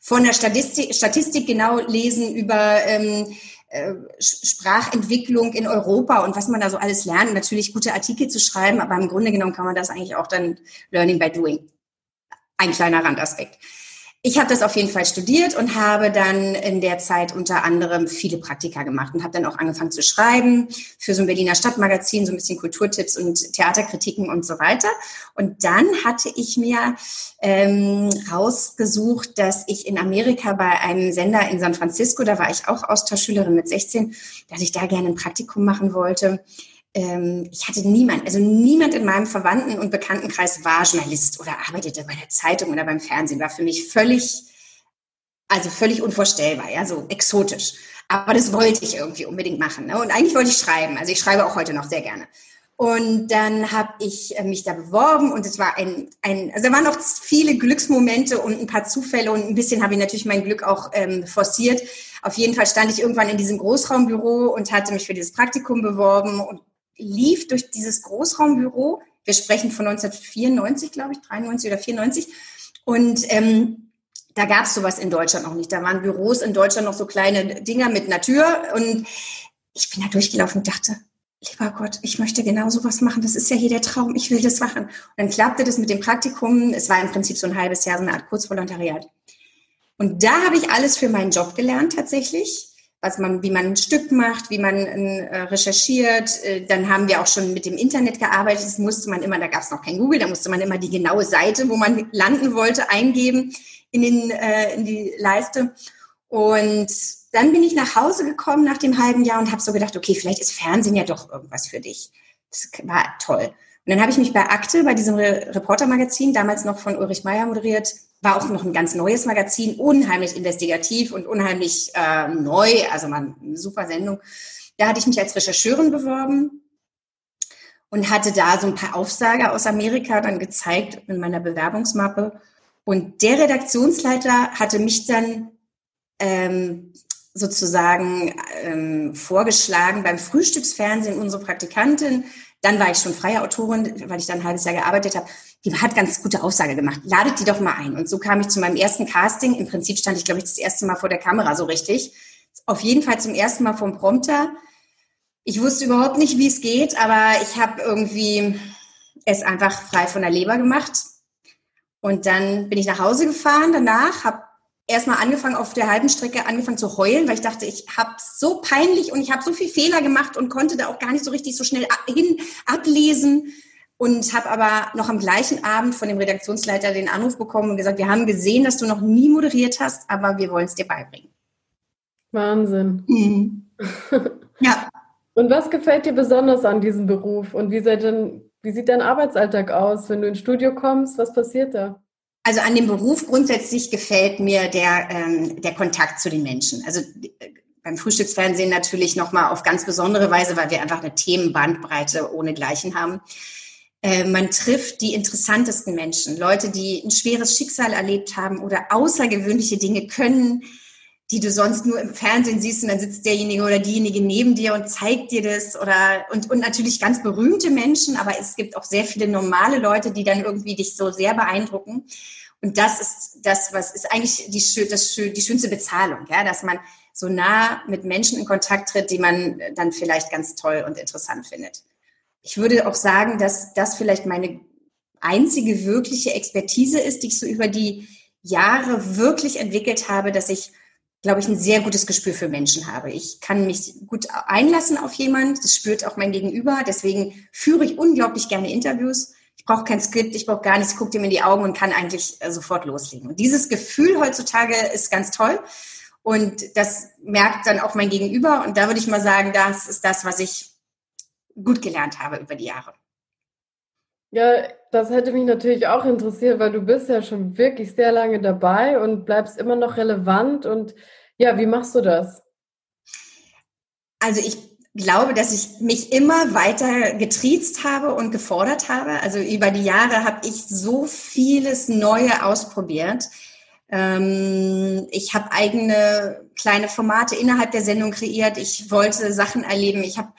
von der Statistik, Statistik genau lesen über ähm, äh, Sprachentwicklung in Europa und was man da so alles lernt. Natürlich gute Artikel zu schreiben, aber im Grunde genommen kann man das eigentlich auch dann Learning by Doing. Ein kleiner Randaspekt. Ich habe das auf jeden Fall studiert und habe dann in der Zeit unter anderem viele Praktika gemacht und habe dann auch angefangen zu schreiben für so ein Berliner Stadtmagazin, so ein bisschen Kulturtipps und Theaterkritiken und so weiter. Und dann hatte ich mir ähm, rausgesucht, dass ich in Amerika bei einem Sender in San Francisco, da war ich auch Austauschschülerin mit 16, dass ich da gerne ein Praktikum machen wollte ähm, ich hatte niemand, also niemand in meinem Verwandten- und Bekanntenkreis war Journalist oder arbeitete bei der Zeitung oder beim Fernsehen. War für mich völlig, also völlig unvorstellbar, ja, so exotisch. Aber das wollte ich irgendwie unbedingt machen. Ne? Und eigentlich wollte ich schreiben. Also ich schreibe auch heute noch sehr gerne. Und dann habe ich äh, mich da beworben und es war ein, ein, also da waren noch viele Glücksmomente und ein paar Zufälle und ein bisschen habe ich natürlich mein Glück auch ähm, forciert. Auf jeden Fall stand ich irgendwann in diesem Großraumbüro und hatte mich für dieses Praktikum beworben und lief durch dieses Großraumbüro. Wir sprechen von 1994, glaube ich, 93 oder 94. Und ähm, da gab es sowas in Deutschland noch nicht. Da waren Büros in Deutschland noch so kleine Dinger mit einer Tür. Und ich bin da durchgelaufen und dachte, lieber Gott, ich möchte genau sowas machen. Das ist ja hier der Traum. Ich will das machen. Und dann klappte das mit dem Praktikum. Es war im Prinzip so ein halbes Jahr, so eine Art Kurzvolontariat. Und da habe ich alles für meinen Job gelernt tatsächlich. Was man, wie man ein Stück macht, wie man äh, recherchiert. Äh, dann haben wir auch schon mit dem Internet gearbeitet. Das musste man immer, da gab es noch kein Google, da musste man immer die genaue Seite, wo man landen wollte, eingeben in, den, äh, in die Leiste. Und dann bin ich nach Hause gekommen nach dem halben Jahr und habe so gedacht, okay, vielleicht ist Fernsehen ja doch irgendwas für dich. Das war toll. Und dann habe ich mich bei Akte, bei diesem Re Reportermagazin, damals noch von Ulrich Meyer moderiert, war auch noch ein ganz neues Magazin, unheimlich investigativ und unheimlich äh, neu, also mal eine super Sendung. Da hatte ich mich als Rechercheurin beworben und hatte da so ein paar Aufsager aus Amerika dann gezeigt in meiner Bewerbungsmappe. Und der Redaktionsleiter hatte mich dann ähm, sozusagen ähm, vorgeschlagen beim Frühstücksfernsehen unsere Praktikantin. Dann war ich schon freie Autorin, weil ich dann ein halbes Jahr gearbeitet habe. Die hat ganz gute Aussage gemacht. Ladet die doch mal ein. Und so kam ich zu meinem ersten Casting. Im Prinzip stand ich, glaube ich, das erste Mal vor der Kamera so richtig. Auf jeden Fall zum ersten Mal vom Prompter. Ich wusste überhaupt nicht, wie es geht, aber ich habe irgendwie es einfach frei von der Leber gemacht. Und dann bin ich nach Hause gefahren danach, habe erstmal angefangen, auf der halben Strecke angefangen zu heulen, weil ich dachte, ich habe so peinlich und ich habe so viel Fehler gemacht und konnte da auch gar nicht so richtig so schnell hin ablesen und habe aber noch am gleichen Abend von dem Redaktionsleiter den Anruf bekommen und gesagt, wir haben gesehen, dass du noch nie moderiert hast, aber wir wollen es dir beibringen. Wahnsinn. Mhm. ja. Und was gefällt dir besonders an diesem Beruf und wie, denn, wie sieht dein Arbeitsalltag aus, wenn du ins Studio kommst? Was passiert da? Also an dem Beruf grundsätzlich gefällt mir der, ähm, der Kontakt zu den Menschen. Also äh, beim Frühstücksfernsehen natürlich nochmal auf ganz besondere Weise, weil wir einfach eine Themenbandbreite ohnegleichen haben. Äh, man trifft die interessantesten Menschen, Leute, die ein schweres Schicksal erlebt haben oder außergewöhnliche Dinge können, die du sonst nur im Fernsehen siehst und dann sitzt derjenige oder diejenige neben dir und zeigt dir das oder und, und natürlich ganz berühmte Menschen, aber es gibt auch sehr viele normale Leute, die dann irgendwie dich so sehr beeindrucken. Und das ist das, was ist eigentlich die, das, die schönste Bezahlung, ja, dass man so nah mit Menschen in Kontakt tritt, die man dann vielleicht ganz toll und interessant findet. Ich würde auch sagen, dass das vielleicht meine einzige wirkliche Expertise ist, die ich so über die Jahre wirklich entwickelt habe, dass ich, glaube ich, ein sehr gutes Gespür für Menschen habe. Ich kann mich gut einlassen auf jemand, das spürt auch mein Gegenüber. Deswegen führe ich unglaublich gerne Interviews ich brauche kein Skript, ich brauche gar nichts, gucke dem in die Augen und kann eigentlich äh, sofort loslegen. Und dieses Gefühl heutzutage ist ganz toll. Und das merkt dann auch mein Gegenüber. Und da würde ich mal sagen, das ist das, was ich gut gelernt habe über die Jahre. Ja, das hätte mich natürlich auch interessiert, weil du bist ja schon wirklich sehr lange dabei und bleibst immer noch relevant. Und ja, wie machst du das? Also ich glaube, dass ich mich immer weiter getriezt habe und gefordert habe. Also über die Jahre habe ich so vieles Neue ausprobiert. Ähm, ich habe eigene kleine Formate innerhalb der Sendung kreiert. Ich wollte Sachen erleben. Ich habe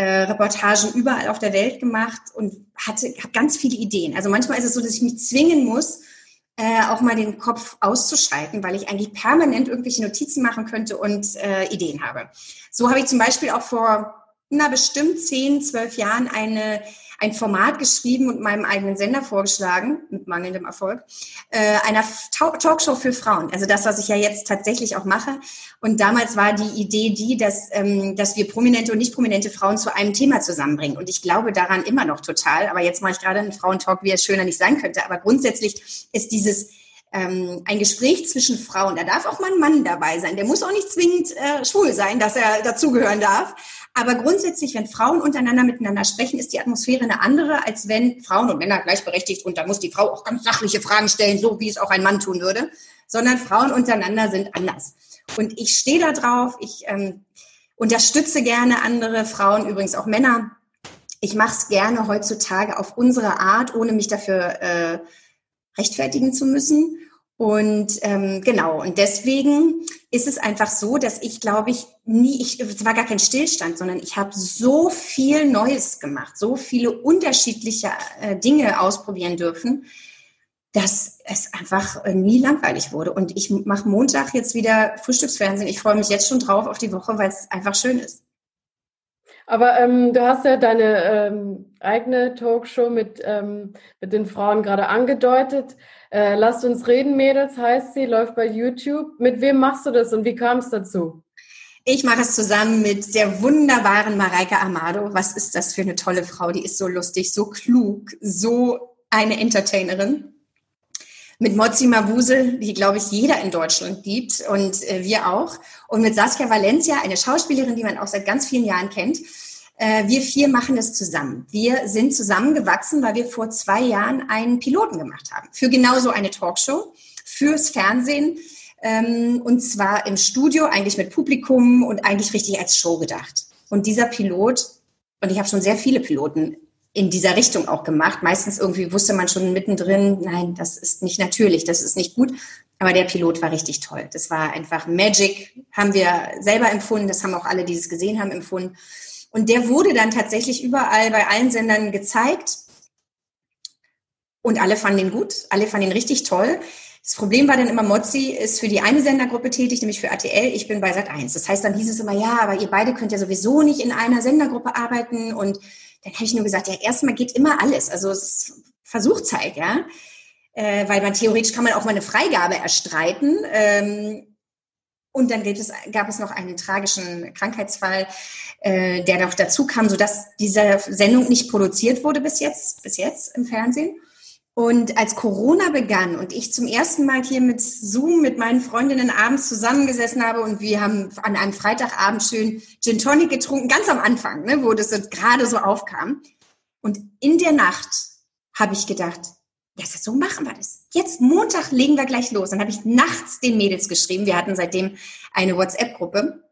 äh, Reportagen überall auf der Welt gemacht und hatte habe ganz viele Ideen. Also manchmal ist es so, dass ich mich zwingen muss, äh, auch mal den Kopf auszuschalten, weil ich eigentlich permanent irgendwelche Notizen machen könnte und äh, Ideen habe. So habe ich zum Beispiel auch vor na, bestimmt zehn, zwölf Jahren eine, ein Format geschrieben und meinem eigenen Sender vorgeschlagen, mit mangelndem Erfolg, äh, einer Talkshow für Frauen. Also das, was ich ja jetzt tatsächlich auch mache. Und damals war die Idee die, dass, ähm, dass wir prominente und nicht prominente Frauen zu einem Thema zusammenbringen. Und ich glaube daran immer noch total. Aber jetzt mache ich gerade einen Frauentalk, wie es schöner nicht sein könnte. Aber grundsätzlich ist dieses ähm, ein Gespräch zwischen Frauen. Da darf auch mal ein Mann dabei sein. Der muss auch nicht zwingend äh, schwul sein, dass er dazugehören darf. Aber grundsätzlich, wenn Frauen untereinander miteinander sprechen, ist die Atmosphäre eine andere, als wenn Frauen und Männer gleichberechtigt und da muss die Frau auch ganz sachliche Fragen stellen, so wie es auch ein Mann tun würde, sondern Frauen untereinander sind anders. Und ich stehe da drauf, ich ähm, unterstütze gerne andere Frauen, übrigens auch Männer. Ich mache es gerne heutzutage auf unsere Art, ohne mich dafür äh, rechtfertigen zu müssen. Und ähm, genau, und deswegen ist es einfach so, dass ich, glaube ich, nie, ich, es war gar kein Stillstand, sondern ich habe so viel Neues gemacht, so viele unterschiedliche äh, Dinge ausprobieren dürfen, dass es einfach äh, nie langweilig wurde. Und ich mache Montag jetzt wieder Frühstücksfernsehen. Ich freue mich jetzt schon drauf auf die Woche, weil es einfach schön ist. Aber ähm, du hast ja deine ähm, eigene Talkshow mit, ähm, mit den Frauen gerade angedeutet. Äh, Lasst uns reden, Mädels, heißt sie, läuft bei YouTube. Mit wem machst du das und wie kam es dazu? Ich mache es zusammen mit der wunderbaren Mareike Amado. Was ist das für eine tolle Frau? Die ist so lustig, so klug, so eine Entertainerin. Mit Mozi Mabuse, die, glaube ich, jeder in Deutschland liebt und äh, wir auch. Und mit Saskia Valencia, eine Schauspielerin, die man auch seit ganz vielen Jahren kennt. Äh, wir vier machen das zusammen. Wir sind zusammengewachsen, weil wir vor zwei Jahren einen Piloten gemacht haben. Für genauso eine Talkshow, fürs Fernsehen ähm, und zwar im Studio, eigentlich mit Publikum und eigentlich richtig als Show gedacht. Und dieser Pilot, und ich habe schon sehr viele Piloten in dieser Richtung auch gemacht. Meistens irgendwie wusste man schon mittendrin, nein, das ist nicht natürlich, das ist nicht gut. Aber der Pilot war richtig toll. Das war einfach Magic, haben wir selber empfunden. Das haben auch alle, die es gesehen haben, empfunden. Und der wurde dann tatsächlich überall bei allen Sendern gezeigt. Und alle fanden ihn gut, alle fanden ihn richtig toll. Das Problem war dann immer, Mozzi ist für die eine Sendergruppe tätig, nämlich für RTL. Ich bin bei Sat 1. Das heißt, dann hieß es immer, ja, aber ihr beide könnt ja sowieso nicht in einer Sendergruppe arbeiten. Und dann habe ich nur gesagt, ja, erstmal geht immer alles. Also es versucht halt, ja. Äh, weil man theoretisch kann man auch mal eine Freigabe erstreiten. Ähm, und dann es, gab es noch einen tragischen Krankheitsfall, äh, der noch dazu kam, sodass diese Sendung nicht produziert wurde bis jetzt, bis jetzt im Fernsehen. Und als Corona begann und ich zum ersten Mal hier mit Zoom mit meinen Freundinnen abends zusammengesessen habe und wir haben an einem Freitagabend schön Gin Tonic getrunken, ganz am Anfang, ne, wo das gerade so aufkam. Und in der Nacht habe ich gedacht, ja, so machen wir das. Jetzt Montag legen wir gleich los. Dann habe ich nachts den Mädels geschrieben. Wir hatten seitdem eine WhatsApp-Gruppe.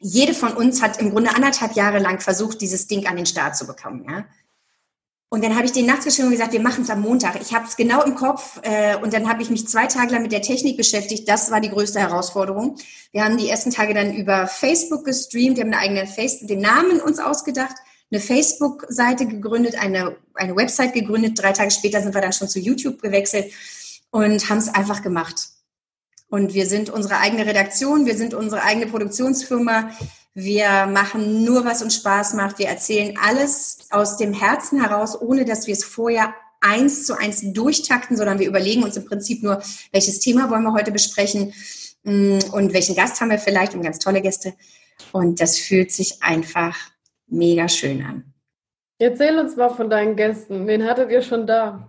Jede von uns hat im Grunde anderthalb Jahre lang versucht, dieses Ding an den Start zu bekommen. Ja? Und dann habe ich den nachts geschrieben und gesagt, wir machen es am Montag. Ich habe es genau im Kopf äh, und dann habe ich mich zwei Tage lang mit der Technik beschäftigt. Das war die größte Herausforderung. Wir haben die ersten Tage dann über Facebook gestreamt, wir haben eine eigene Facebook, den Namen uns ausgedacht, eine Facebook-Seite gegründet, eine, eine Website gegründet. Drei Tage später sind wir dann schon zu YouTube gewechselt und haben es einfach gemacht. Und wir sind unsere eigene Redaktion, wir sind unsere eigene Produktionsfirma. Wir machen nur, was uns Spaß macht. Wir erzählen alles aus dem Herzen heraus, ohne dass wir es vorher eins zu eins durchtakten, sondern wir überlegen uns im Prinzip nur, welches Thema wollen wir heute besprechen mm, und welchen Gast haben wir vielleicht und ganz tolle Gäste. Und das fühlt sich einfach mega schön an. Erzähl uns mal von deinen Gästen. Wen hattet ihr schon da?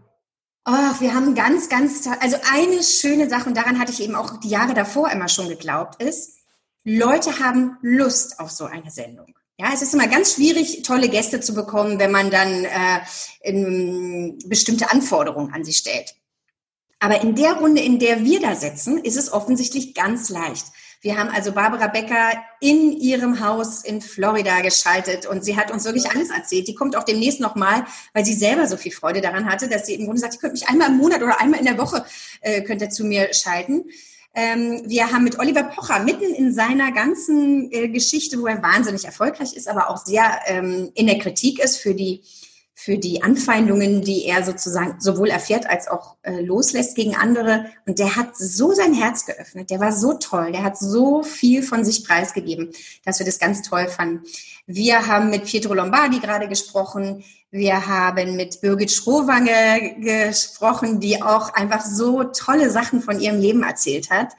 Oh, wir haben ganz, ganz, also eine schöne Sache, und daran hatte ich eben auch die Jahre davor immer schon geglaubt, ist, Leute haben Lust auf so eine Sendung. Ja, es ist immer ganz schwierig, tolle Gäste zu bekommen, wenn man dann äh, in, bestimmte Anforderungen an sie stellt. Aber in der Runde, in der wir da sitzen, ist es offensichtlich ganz leicht. Wir haben also Barbara Becker in ihrem Haus in Florida geschaltet und sie hat uns wirklich alles erzählt. Die kommt auch demnächst nochmal, weil sie selber so viel Freude daran hatte, dass sie im Grunde sagt, ich könnte mich einmal im Monat oder einmal in der Woche äh, könnt zu mir schalten. Ähm, wir haben mit Oliver Pocher mitten in seiner ganzen äh, Geschichte, wo er wahnsinnig erfolgreich ist, aber auch sehr ähm, in der Kritik ist für die für die Anfeindungen, die er sozusagen sowohl erfährt als auch äh, loslässt gegen andere. Und der hat so sein Herz geöffnet. Der war so toll. Der hat so viel von sich preisgegeben, dass wir das ganz toll fanden. Wir haben mit Pietro Lombardi gerade gesprochen. Wir haben mit Birgit Schrowange gesprochen, die auch einfach so tolle Sachen von ihrem Leben erzählt hat.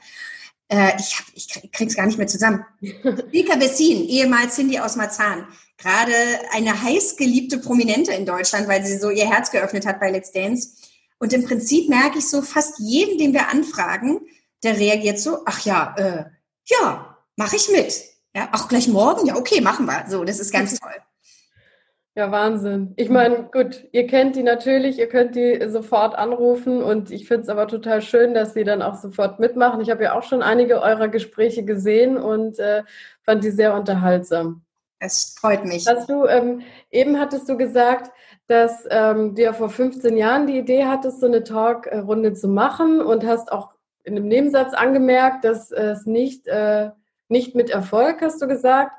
Äh, ich, hab, ich krieg's gar nicht mehr zusammen. Rika Bessin, ehemals Cindy aus Marzahn. Gerade eine heißgeliebte Prominente in Deutschland, weil sie so ihr Herz geöffnet hat bei Let's Dance. Und im Prinzip merke ich so, fast jeden, den wir anfragen, der reagiert so, ach ja, äh, ja, mache ich mit. Ja, auch gleich morgen? Ja, okay, machen wir. So, das ist ganz toll. Ja, Wahnsinn. Ich meine, gut, ihr kennt die natürlich, ihr könnt die sofort anrufen und ich finde es aber total schön, dass sie dann auch sofort mitmachen. Ich habe ja auch schon einige eurer Gespräche gesehen und äh, fand die sehr unterhaltsam. Es freut mich. Hast du, ähm, eben hattest du gesagt, dass ähm, du ja vor 15 Jahren die Idee hattest, so eine Talkrunde zu machen und hast auch in einem Nebensatz angemerkt, dass es nicht, äh, nicht mit Erfolg, hast du gesagt.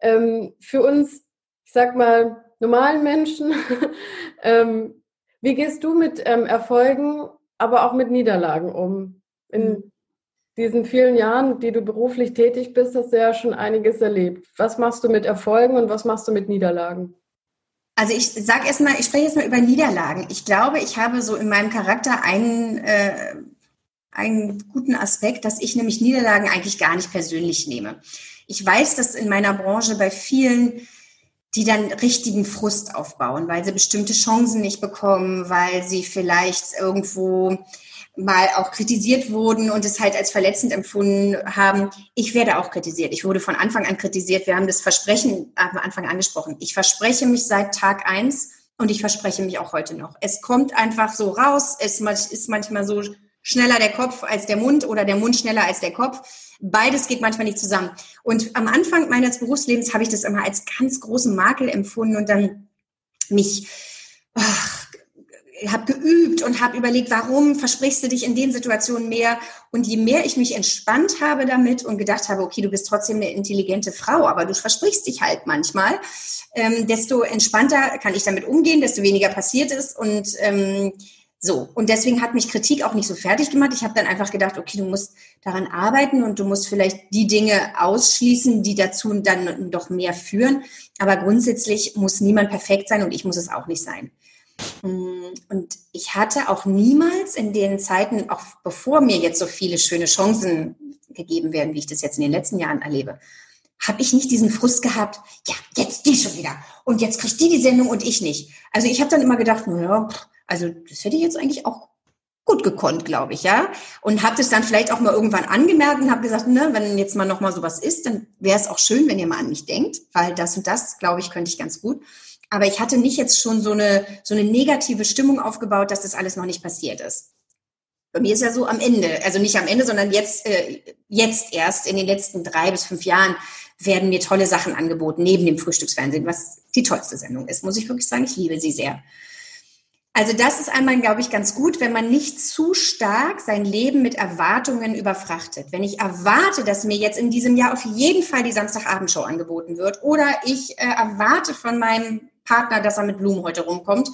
Ähm, für uns, ich sag mal, normalen Menschen. ähm, wie gehst du mit ähm, Erfolgen, aber auch mit Niederlagen um? In, diesen vielen Jahren, die du beruflich tätig bist, hast du ja schon einiges erlebt. Was machst du mit Erfolgen und was machst du mit Niederlagen? Also ich sag erstmal, ich spreche jetzt mal über Niederlagen. Ich glaube, ich habe so in meinem Charakter einen, äh, einen guten Aspekt, dass ich nämlich Niederlagen eigentlich gar nicht persönlich nehme. Ich weiß, dass in meiner Branche bei vielen, die dann richtigen Frust aufbauen, weil sie bestimmte Chancen nicht bekommen, weil sie vielleicht irgendwo mal auch kritisiert wurden und es halt als verletzend empfunden haben. Ich werde auch kritisiert. Ich wurde von Anfang an kritisiert. Wir haben das Versprechen am Anfang angesprochen. Ich verspreche mich seit Tag eins und ich verspreche mich auch heute noch. Es kommt einfach so raus. Es ist manchmal so schneller der Kopf als der Mund oder der Mund schneller als der Kopf. Beides geht manchmal nicht zusammen. Und am Anfang meines Berufslebens habe ich das immer als ganz großen Makel empfunden und dann mich ach, habe geübt und habe überlegt, warum versprichst du dich in den Situationen mehr? Und je mehr ich mich entspannt habe damit und gedacht habe, okay, du bist trotzdem eine intelligente Frau, aber du versprichst dich halt manchmal, ähm, desto entspannter kann ich damit umgehen, desto weniger passiert ist und ähm, so. Und deswegen hat mich Kritik auch nicht so fertig gemacht. Ich habe dann einfach gedacht, okay, du musst daran arbeiten und du musst vielleicht die Dinge ausschließen, die dazu dann doch mehr führen. Aber grundsätzlich muss niemand perfekt sein und ich muss es auch nicht sein. Mm, und ich hatte auch niemals in den Zeiten, auch bevor mir jetzt so viele schöne Chancen gegeben werden, wie ich das jetzt in den letzten Jahren erlebe, habe ich nicht diesen Frust gehabt, ja, jetzt die schon wieder und jetzt kriegt die die Sendung und ich nicht. Also ich habe dann immer gedacht, naja, also das hätte ich jetzt eigentlich auch gut gekonnt, glaube ich, ja. Und habe das dann vielleicht auch mal irgendwann angemerkt und habe gesagt, ne, wenn jetzt mal noch mal sowas ist, dann wäre es auch schön, wenn ihr mal an mich denkt, weil das und das, glaube ich, könnte ich ganz gut. Aber ich hatte nicht jetzt schon so eine, so eine negative Stimmung aufgebaut, dass das alles noch nicht passiert ist. Bei mir ist ja so am Ende, also nicht am Ende, sondern jetzt, äh, jetzt erst in den letzten drei bis fünf Jahren werden mir tolle Sachen angeboten, neben dem Frühstücksfernsehen, was die tollste Sendung ist, muss ich wirklich sagen. Ich liebe sie sehr. Also das ist einmal, glaube ich, ganz gut, wenn man nicht zu stark sein Leben mit Erwartungen überfrachtet. Wenn ich erwarte, dass mir jetzt in diesem Jahr auf jeden Fall die Samstagabendshow angeboten wird oder ich äh, erwarte von meinem Partner, dass er mit Blumen heute rumkommt,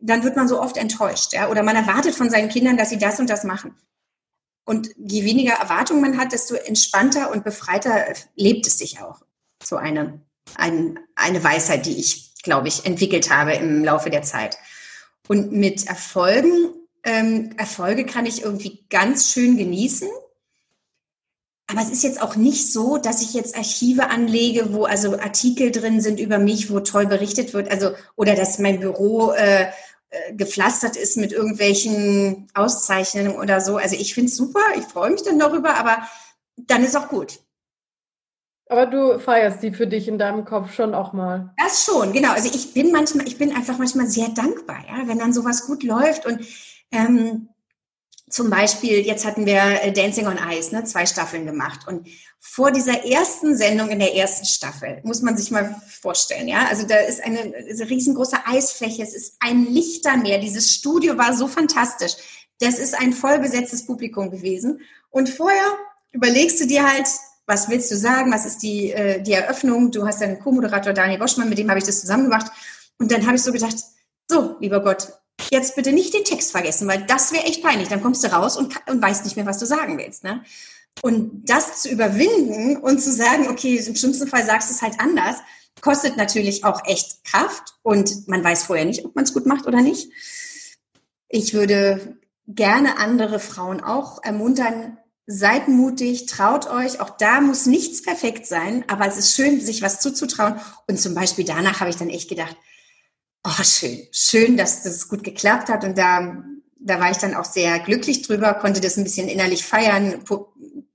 dann wird man so oft enttäuscht. Ja? Oder man erwartet von seinen Kindern, dass sie das und das machen. Und je weniger Erwartungen man hat, desto entspannter und befreiter lebt es sich auch. So eine, ein, eine Weisheit, die ich, glaube ich, entwickelt habe im Laufe der Zeit. Und mit Erfolgen, ähm, Erfolge kann ich irgendwie ganz schön genießen. Aber es ist jetzt auch nicht so, dass ich jetzt Archive anlege, wo also Artikel drin sind über mich, wo toll berichtet wird, also oder dass mein Büro äh, äh gepflastert ist mit irgendwelchen Auszeichnungen oder so. Also ich finde es super, ich freue mich dann darüber, aber dann ist auch gut. Aber du feierst die für dich in deinem Kopf schon auch mal. Das schon, genau. Also ich bin manchmal, ich bin einfach manchmal sehr dankbar, ja, wenn dann sowas gut läuft und ähm, zum Beispiel, jetzt hatten wir äh, Dancing on Ice, ne, zwei Staffeln gemacht. Und vor dieser ersten Sendung in der ersten Staffel, muss man sich mal vorstellen, ja, also da ist eine, eine riesengroße Eisfläche, es ist ein Lichtermeer, dieses Studio war so fantastisch. Das ist ein vollbesetztes Publikum gewesen. Und vorher überlegst du dir halt, was willst du sagen, was ist die, äh, die Eröffnung? Du hast einen Co-Moderator Daniel Boschmann, mit dem habe ich das zusammen gemacht. Und dann habe ich so gedacht, so, lieber Gott, jetzt bitte nicht den Text vergessen, weil das wäre echt peinlich. Dann kommst du raus und, und weißt nicht mehr, was du sagen willst. Ne? Und das zu überwinden und zu sagen, okay, im schlimmsten Fall sagst du es halt anders, kostet natürlich auch echt Kraft und man weiß vorher nicht, ob man es gut macht oder nicht. Ich würde gerne andere Frauen auch ermuntern, seid mutig, traut euch. Auch da muss nichts perfekt sein, aber es ist schön, sich was zuzutrauen. Und zum Beispiel danach habe ich dann echt gedacht, oh, schön, schön, dass das gut geklappt hat. Und da, da war ich dann auch sehr glücklich drüber, konnte das ein bisschen innerlich feiern.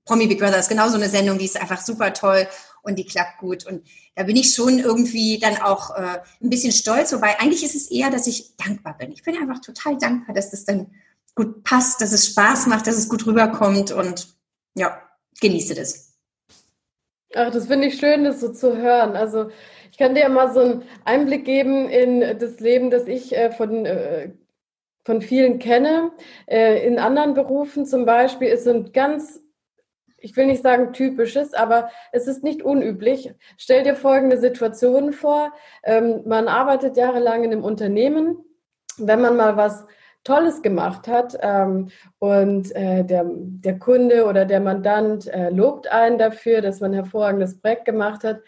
Promi Big Brother ist genauso eine Sendung, die ist einfach super toll und die klappt gut. Und da bin ich schon irgendwie dann auch äh, ein bisschen stolz, wobei eigentlich ist es eher, dass ich dankbar bin. Ich bin einfach total dankbar, dass das dann gut passt, dass es Spaß macht, dass es gut rüberkommt und ja, genieße das. Ach, das finde ich schön, das so zu hören. Also ich kann dir mal so einen Einblick geben in das Leben, das ich äh, von, äh, von vielen kenne. Äh, in anderen Berufen zum Beispiel ist ein ganz, ich will nicht sagen typisches, aber es ist nicht unüblich. Stell dir folgende Situation vor. Ähm, man arbeitet jahrelang in einem Unternehmen. Wenn man mal was Tolles gemacht hat ähm, und der, der Kunde oder der Mandant lobt einen dafür, dass man ein hervorragendes Projekt gemacht hat,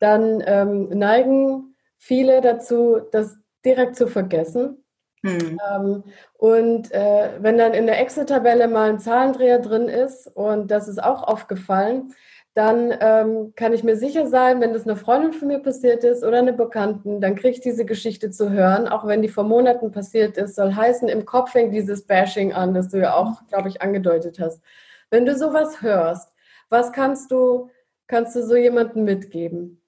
dann ähm, neigen viele dazu, das direkt zu vergessen. Hm. Ähm, und äh, wenn dann in der Excel-Tabelle mal ein Zahlendreher drin ist, und das ist auch aufgefallen, dann ähm, kann ich mir sicher sein, wenn das einer Freundin von mir passiert ist oder eine Bekannten, dann kriege ich diese Geschichte zu hören, auch wenn die vor Monaten passiert ist, soll heißen, im Kopf fängt dieses Bashing an, das du ja auch, glaube ich, angedeutet hast. Wenn du sowas hörst, was kannst du, kannst du so jemandem mitgeben?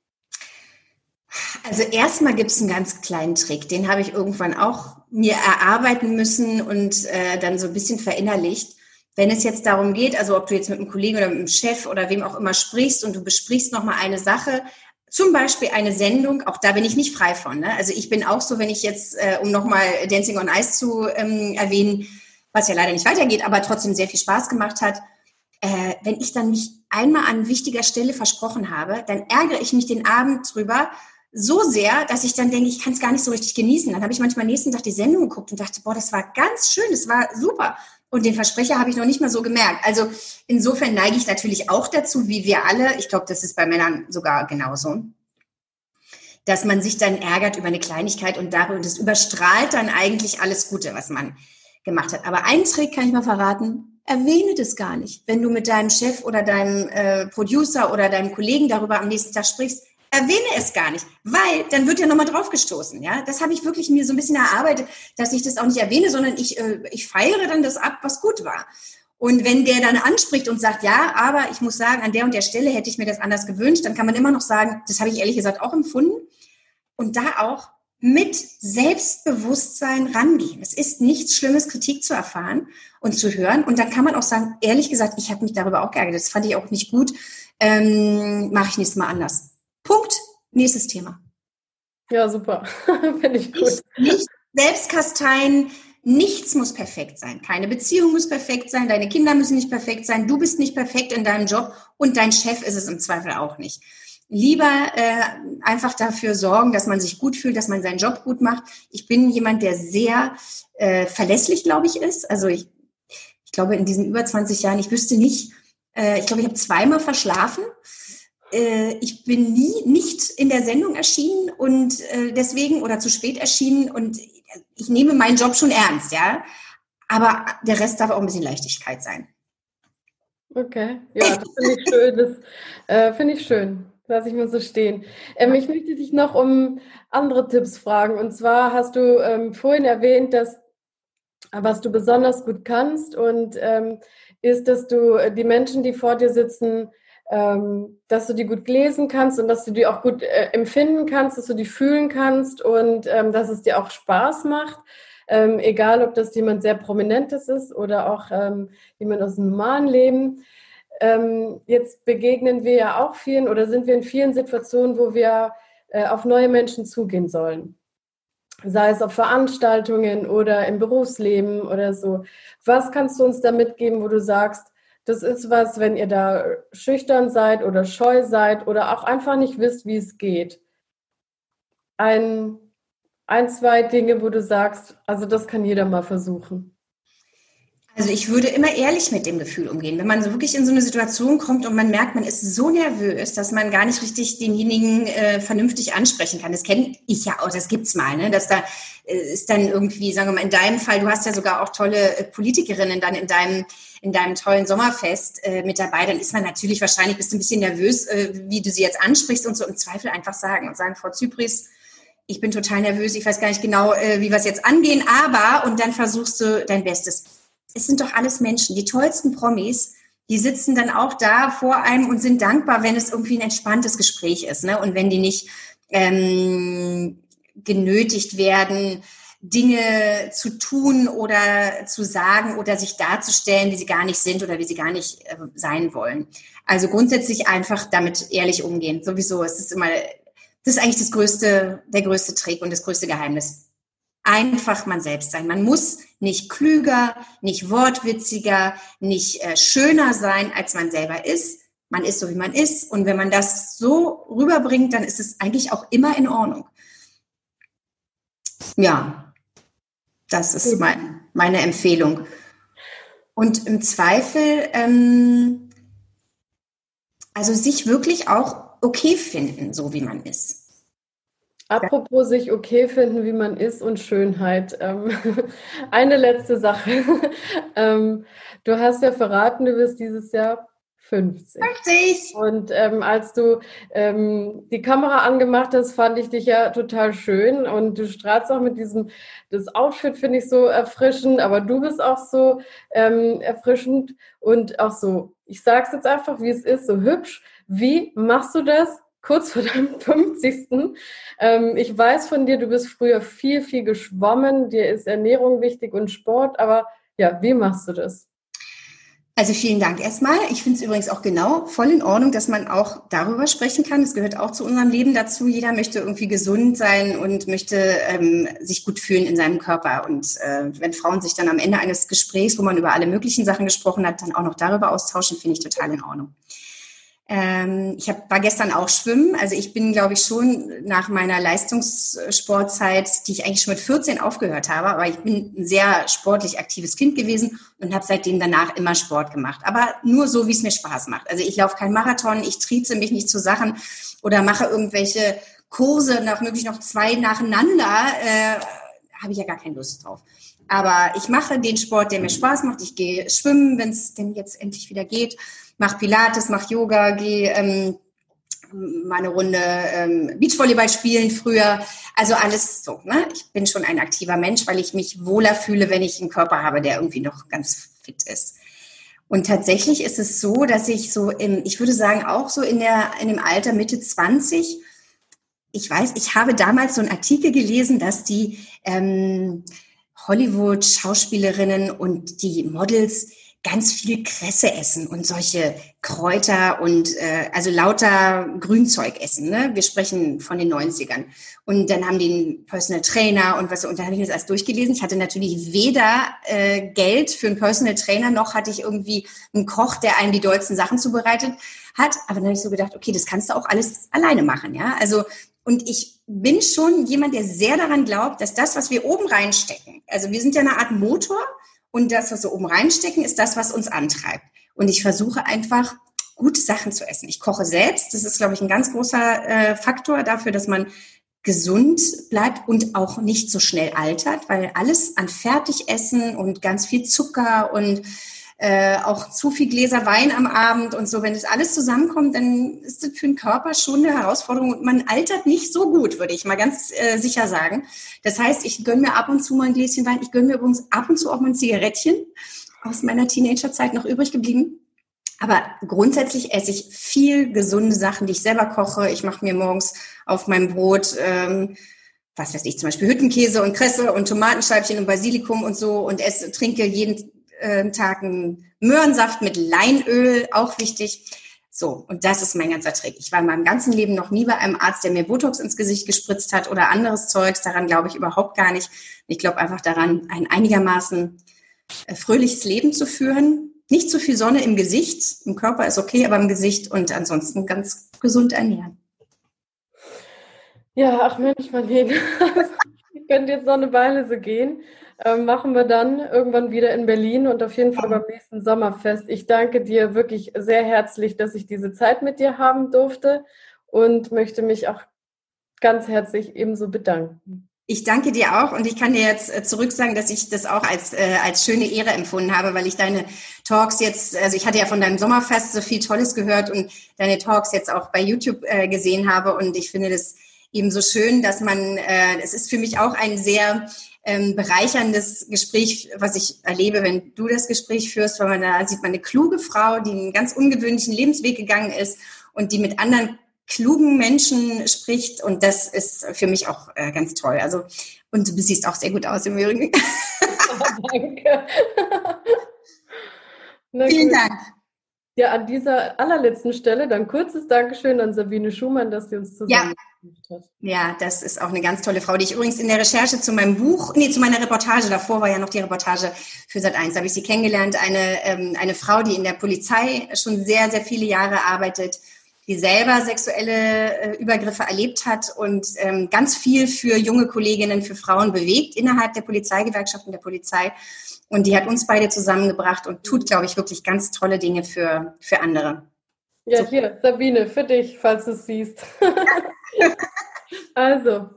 Also erstmal gibt es einen ganz kleinen Trick, den habe ich irgendwann auch mir erarbeiten müssen und äh, dann so ein bisschen verinnerlicht. Wenn es jetzt darum geht, also ob du jetzt mit einem Kollegen oder mit einem Chef oder wem auch immer sprichst und du besprichst nochmal eine Sache, zum Beispiel eine Sendung, auch da bin ich nicht frei von. Ne? Also ich bin auch so, wenn ich jetzt, äh, um nochmal Dancing on Ice zu ähm, erwähnen, was ja leider nicht weitergeht, aber trotzdem sehr viel Spaß gemacht hat, äh, wenn ich dann mich einmal an wichtiger Stelle versprochen habe, dann ärgere ich mich den Abend drüber so sehr, dass ich dann denke, ich kann es gar nicht so richtig genießen. Dann habe ich manchmal nächsten Tag die Sendung geguckt und dachte, boah, das war ganz schön, das war super. Und den Versprecher habe ich noch nicht mal so gemerkt. Also insofern neige ich natürlich auch dazu, wie wir alle, ich glaube, das ist bei Männern sogar genauso, dass man sich dann ärgert über eine Kleinigkeit und darüber, das überstrahlt dann eigentlich alles Gute, was man gemacht hat. Aber einen Trick kann ich mal verraten, erwähne das gar nicht. Wenn du mit deinem Chef oder deinem äh, Producer oder deinem Kollegen darüber am nächsten Tag sprichst, erwähne es gar nicht, weil dann wird ja nochmal draufgestoßen. Ja, das habe ich wirklich mir so ein bisschen erarbeitet, dass ich das auch nicht erwähne, sondern ich, äh, ich feiere dann das ab, was gut war. Und wenn der dann anspricht und sagt, ja, aber ich muss sagen, an der und der Stelle hätte ich mir das anders gewünscht, dann kann man immer noch sagen, das habe ich ehrlich gesagt auch empfunden. Und da auch mit Selbstbewusstsein rangehen. Es ist nichts Schlimmes, Kritik zu erfahren und zu hören. Und dann kann man auch sagen, ehrlich gesagt, ich habe mich darüber auch geärgert. Das fand ich auch nicht gut. Ähm, Mache ich nächstes Mal anders. Punkt. Nächstes Thema. Ja, super. Finde ich gut. Nicht, nicht selbstkasteien. Nichts muss perfekt sein. Keine Beziehung muss perfekt sein. Deine Kinder müssen nicht perfekt sein. Du bist nicht perfekt in deinem Job und dein Chef ist es im Zweifel auch nicht. Lieber äh, einfach dafür sorgen, dass man sich gut fühlt, dass man seinen Job gut macht. Ich bin jemand, der sehr äh, verlässlich, glaube ich, ist. Also ich, ich glaube, in diesen über 20 Jahren, ich wüsste nicht, äh, ich glaube, ich habe zweimal verschlafen ich bin nie nicht in der Sendung erschienen und äh, deswegen oder zu spät erschienen und ich nehme meinen Job schon ernst, ja. Aber der Rest darf auch ein bisschen Leichtigkeit sein. Okay, ja, das finde ich schön. Das äh, finde ich schön. Lass ich mal so stehen. Ähm, ich möchte dich noch um andere Tipps fragen. Und zwar hast du ähm, vorhin erwähnt, dass was du besonders gut kannst und ähm, ist, dass du die Menschen, die vor dir sitzen, ähm, dass du die gut lesen kannst und dass du die auch gut äh, empfinden kannst, dass du die fühlen kannst und ähm, dass es dir auch Spaß macht. Ähm, egal, ob das jemand sehr Prominentes ist oder auch ähm, jemand aus dem normalen Leben. Ähm, jetzt begegnen wir ja auch vielen oder sind wir in vielen Situationen, wo wir äh, auf neue Menschen zugehen sollen. Sei es auf Veranstaltungen oder im Berufsleben oder so. Was kannst du uns da mitgeben, wo du sagst, das ist was, wenn ihr da schüchtern seid oder scheu seid oder auch einfach nicht wisst, wie es geht. Ein, ein, zwei Dinge, wo du sagst, also das kann jeder mal versuchen. Also ich würde immer ehrlich mit dem Gefühl umgehen. Wenn man so wirklich in so eine Situation kommt und man merkt, man ist so nervös, dass man gar nicht richtig denjenigen äh, vernünftig ansprechen kann. Das kenne ich ja auch, das gibt's mal, ne? Dass da äh, ist dann irgendwie, sagen wir mal, in deinem Fall, du hast ja sogar auch tolle äh, Politikerinnen dann in deinem in deinem tollen Sommerfest äh, mit dabei, dann ist man natürlich wahrscheinlich bist du ein bisschen nervös, äh, wie du sie jetzt ansprichst und so im Zweifel einfach sagen und sagen, Frau Zypris, ich bin total nervös, ich weiß gar nicht genau, äh, wie wir es jetzt angehen, aber und dann versuchst du dein Bestes es sind doch alles Menschen, die tollsten Promis, die sitzen dann auch da vor einem und sind dankbar, wenn es irgendwie ein entspanntes Gespräch ist. Ne? Und wenn die nicht ähm, genötigt werden, Dinge zu tun oder zu sagen oder sich darzustellen, wie sie gar nicht sind oder wie sie gar nicht äh, sein wollen. Also grundsätzlich einfach damit ehrlich umgehen. Sowieso ist es immer, das ist eigentlich das größte, der größte Trick und das größte Geheimnis einfach man selbst sein. Man muss nicht klüger, nicht wortwitziger, nicht äh, schöner sein, als man selber ist. Man ist so, wie man ist. Und wenn man das so rüberbringt, dann ist es eigentlich auch immer in Ordnung. Ja, Das ist mein, meine Empfehlung. Und im Zweifel, ähm, also sich wirklich auch okay finden, so wie man ist. Apropos sich okay finden, wie man ist und Schönheit. Ähm, eine letzte Sache. ähm, du hast ja verraten, du wirst dieses Jahr 50. 50! Und ähm, als du ähm, die Kamera angemacht hast, fand ich dich ja total schön und du strahlst auch mit diesem, das Outfit finde ich so erfrischend, aber du bist auch so ähm, erfrischend und auch so, ich sag's jetzt einfach, wie es ist, so hübsch. Wie machst du das? kurz vor deinem 50. Ähm, ich weiß von dir, du bist früher viel, viel geschwommen, dir ist Ernährung wichtig und Sport, aber ja, wie machst du das? Also vielen Dank erstmal. Ich finde es übrigens auch genau voll in Ordnung, dass man auch darüber sprechen kann. Es gehört auch zu unserem Leben dazu. Jeder möchte irgendwie gesund sein und möchte ähm, sich gut fühlen in seinem Körper. Und äh, wenn Frauen sich dann am Ende eines Gesprächs, wo man über alle möglichen Sachen gesprochen hat, dann auch noch darüber austauschen, finde ich total in Ordnung. Ähm, ich hab, war gestern auch schwimmen. Also ich bin, glaube ich, schon nach meiner Leistungssportzeit, die ich eigentlich schon mit 14 aufgehört habe, aber ich bin ein sehr sportlich aktives Kind gewesen und habe seitdem danach immer Sport gemacht. Aber nur so, wie es mir Spaß macht. Also ich laufe keinen Marathon, ich trieze mich nicht zu Sachen oder mache irgendwelche Kurse, nach möglich noch zwei nacheinander. Äh, habe ich ja gar keine Lust drauf. Aber ich mache den Sport, der mir Spaß macht. Ich gehe schwimmen, wenn es denn jetzt endlich wieder geht mach Pilates, mach Yoga, gehe ähm, mal eine Runde ähm, Beachvolleyball spielen früher. Also alles so. Ne? Ich bin schon ein aktiver Mensch, weil ich mich wohler fühle, wenn ich einen Körper habe, der irgendwie noch ganz fit ist. Und tatsächlich ist es so, dass ich so im, ich würde sagen, auch so in der, in dem Alter Mitte 20, ich weiß, ich habe damals so einen Artikel gelesen, dass die ähm, Hollywood-Schauspielerinnen und die Models ganz viel Kresse essen und solche Kräuter und äh, also lauter Grünzeug essen. Ne? Wir sprechen von den 90ern. Und dann haben die einen Personal Trainer und was und dann habe ich das alles durchgelesen. Ich hatte natürlich weder äh, Geld für einen Personal Trainer noch hatte ich irgendwie einen Koch, der einem die dollsten Sachen zubereitet hat. Aber dann habe ich so gedacht, okay, das kannst du auch alles alleine machen, ja. Also und ich bin schon jemand, der sehr daran glaubt, dass das, was wir oben reinstecken, also wir sind ja eine Art Motor und das, was wir oben reinstecken, ist das, was uns antreibt. Und ich versuche einfach, gute Sachen zu essen. Ich koche selbst. Das ist, glaube ich, ein ganz großer äh, Faktor dafür, dass man gesund bleibt und auch nicht so schnell altert, weil alles an Fertigessen und ganz viel Zucker und äh, auch zu viel Gläser Wein am Abend und so, wenn das alles zusammenkommt, dann ist das für den Körper schon eine Herausforderung und man altert nicht so gut, würde ich mal ganz äh, sicher sagen. Das heißt, ich gönne mir ab und zu mal ein Gläschen Wein. Ich gönne mir übrigens ab und zu auch mal ein Zigarettchen aus meiner Teenagerzeit noch übrig geblieben. Aber grundsätzlich esse ich viel gesunde Sachen, die ich selber koche. Ich mache mir morgens auf meinem Brot ähm, was weiß ich, zum Beispiel Hüttenkäse und Kresse und Tomatenscheibchen und Basilikum und so und esse, trinke jeden äh, Tag einen Möhrensaft mit Leinöl, auch wichtig. So, und das ist mein ganzer Trick. Ich war in meinem ganzen Leben noch nie bei einem Arzt, der mir Botox ins Gesicht gespritzt hat oder anderes Zeugs. Daran glaube ich überhaupt gar nicht. Ich glaube einfach daran, ein einigermaßen äh, fröhliches Leben zu führen. Nicht zu viel Sonne im Gesicht. Im Körper ist okay, aber im Gesicht und ansonsten ganz gesund ernähren. Ja, ach Mensch, Marlene. könnte jetzt noch eine Weile so gehen ähm, machen wir dann irgendwann wieder in Berlin und auf jeden Fall beim nächsten Sommerfest. Ich danke dir wirklich sehr herzlich, dass ich diese Zeit mit dir haben durfte und möchte mich auch ganz herzlich ebenso bedanken. Ich danke dir auch und ich kann dir jetzt äh, zurück sagen, dass ich das auch als, äh, als schöne Ehre empfunden habe, weil ich deine Talks jetzt, also ich hatte ja von deinem Sommerfest so viel Tolles gehört und deine Talks jetzt auch bei YouTube äh, gesehen habe und ich finde das eben so schön, dass man, äh, es ist für mich auch ein sehr ähm, bereicherndes Gespräch, was ich erlebe, wenn du das Gespräch führst, weil man da sieht man eine kluge Frau, die einen ganz ungewöhnlichen Lebensweg gegangen ist und die mit anderen klugen Menschen spricht und das ist für mich auch äh, ganz toll. Also und du siehst auch sehr gut aus im Übrigen. Oh, danke. Vielen Dank. Ja, an dieser allerletzten Stelle dann kurzes Dankeschön an Sabine Schumann, dass sie uns zusammen ja. hat. Ja, das ist auch eine ganz tolle Frau, die ich übrigens in der Recherche zu meinem Buch, nee, zu meiner Reportage, davor war ja noch die Reportage für Sat 1, da habe ich sie kennengelernt, eine, ähm, eine Frau, die in der Polizei schon sehr, sehr viele Jahre arbeitet die selber sexuelle äh, Übergriffe erlebt hat und ähm, ganz viel für junge Kolleginnen, für Frauen bewegt innerhalb der Polizeigewerkschaft und der Polizei. Und die hat uns beide zusammengebracht und tut, glaube ich, wirklich ganz tolle Dinge für, für andere. Ja, hier, Sabine, für dich, falls du es siehst. also,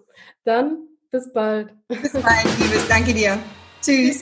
dann bis bald. Bis bald, Liebes. Danke dir. Tschüss.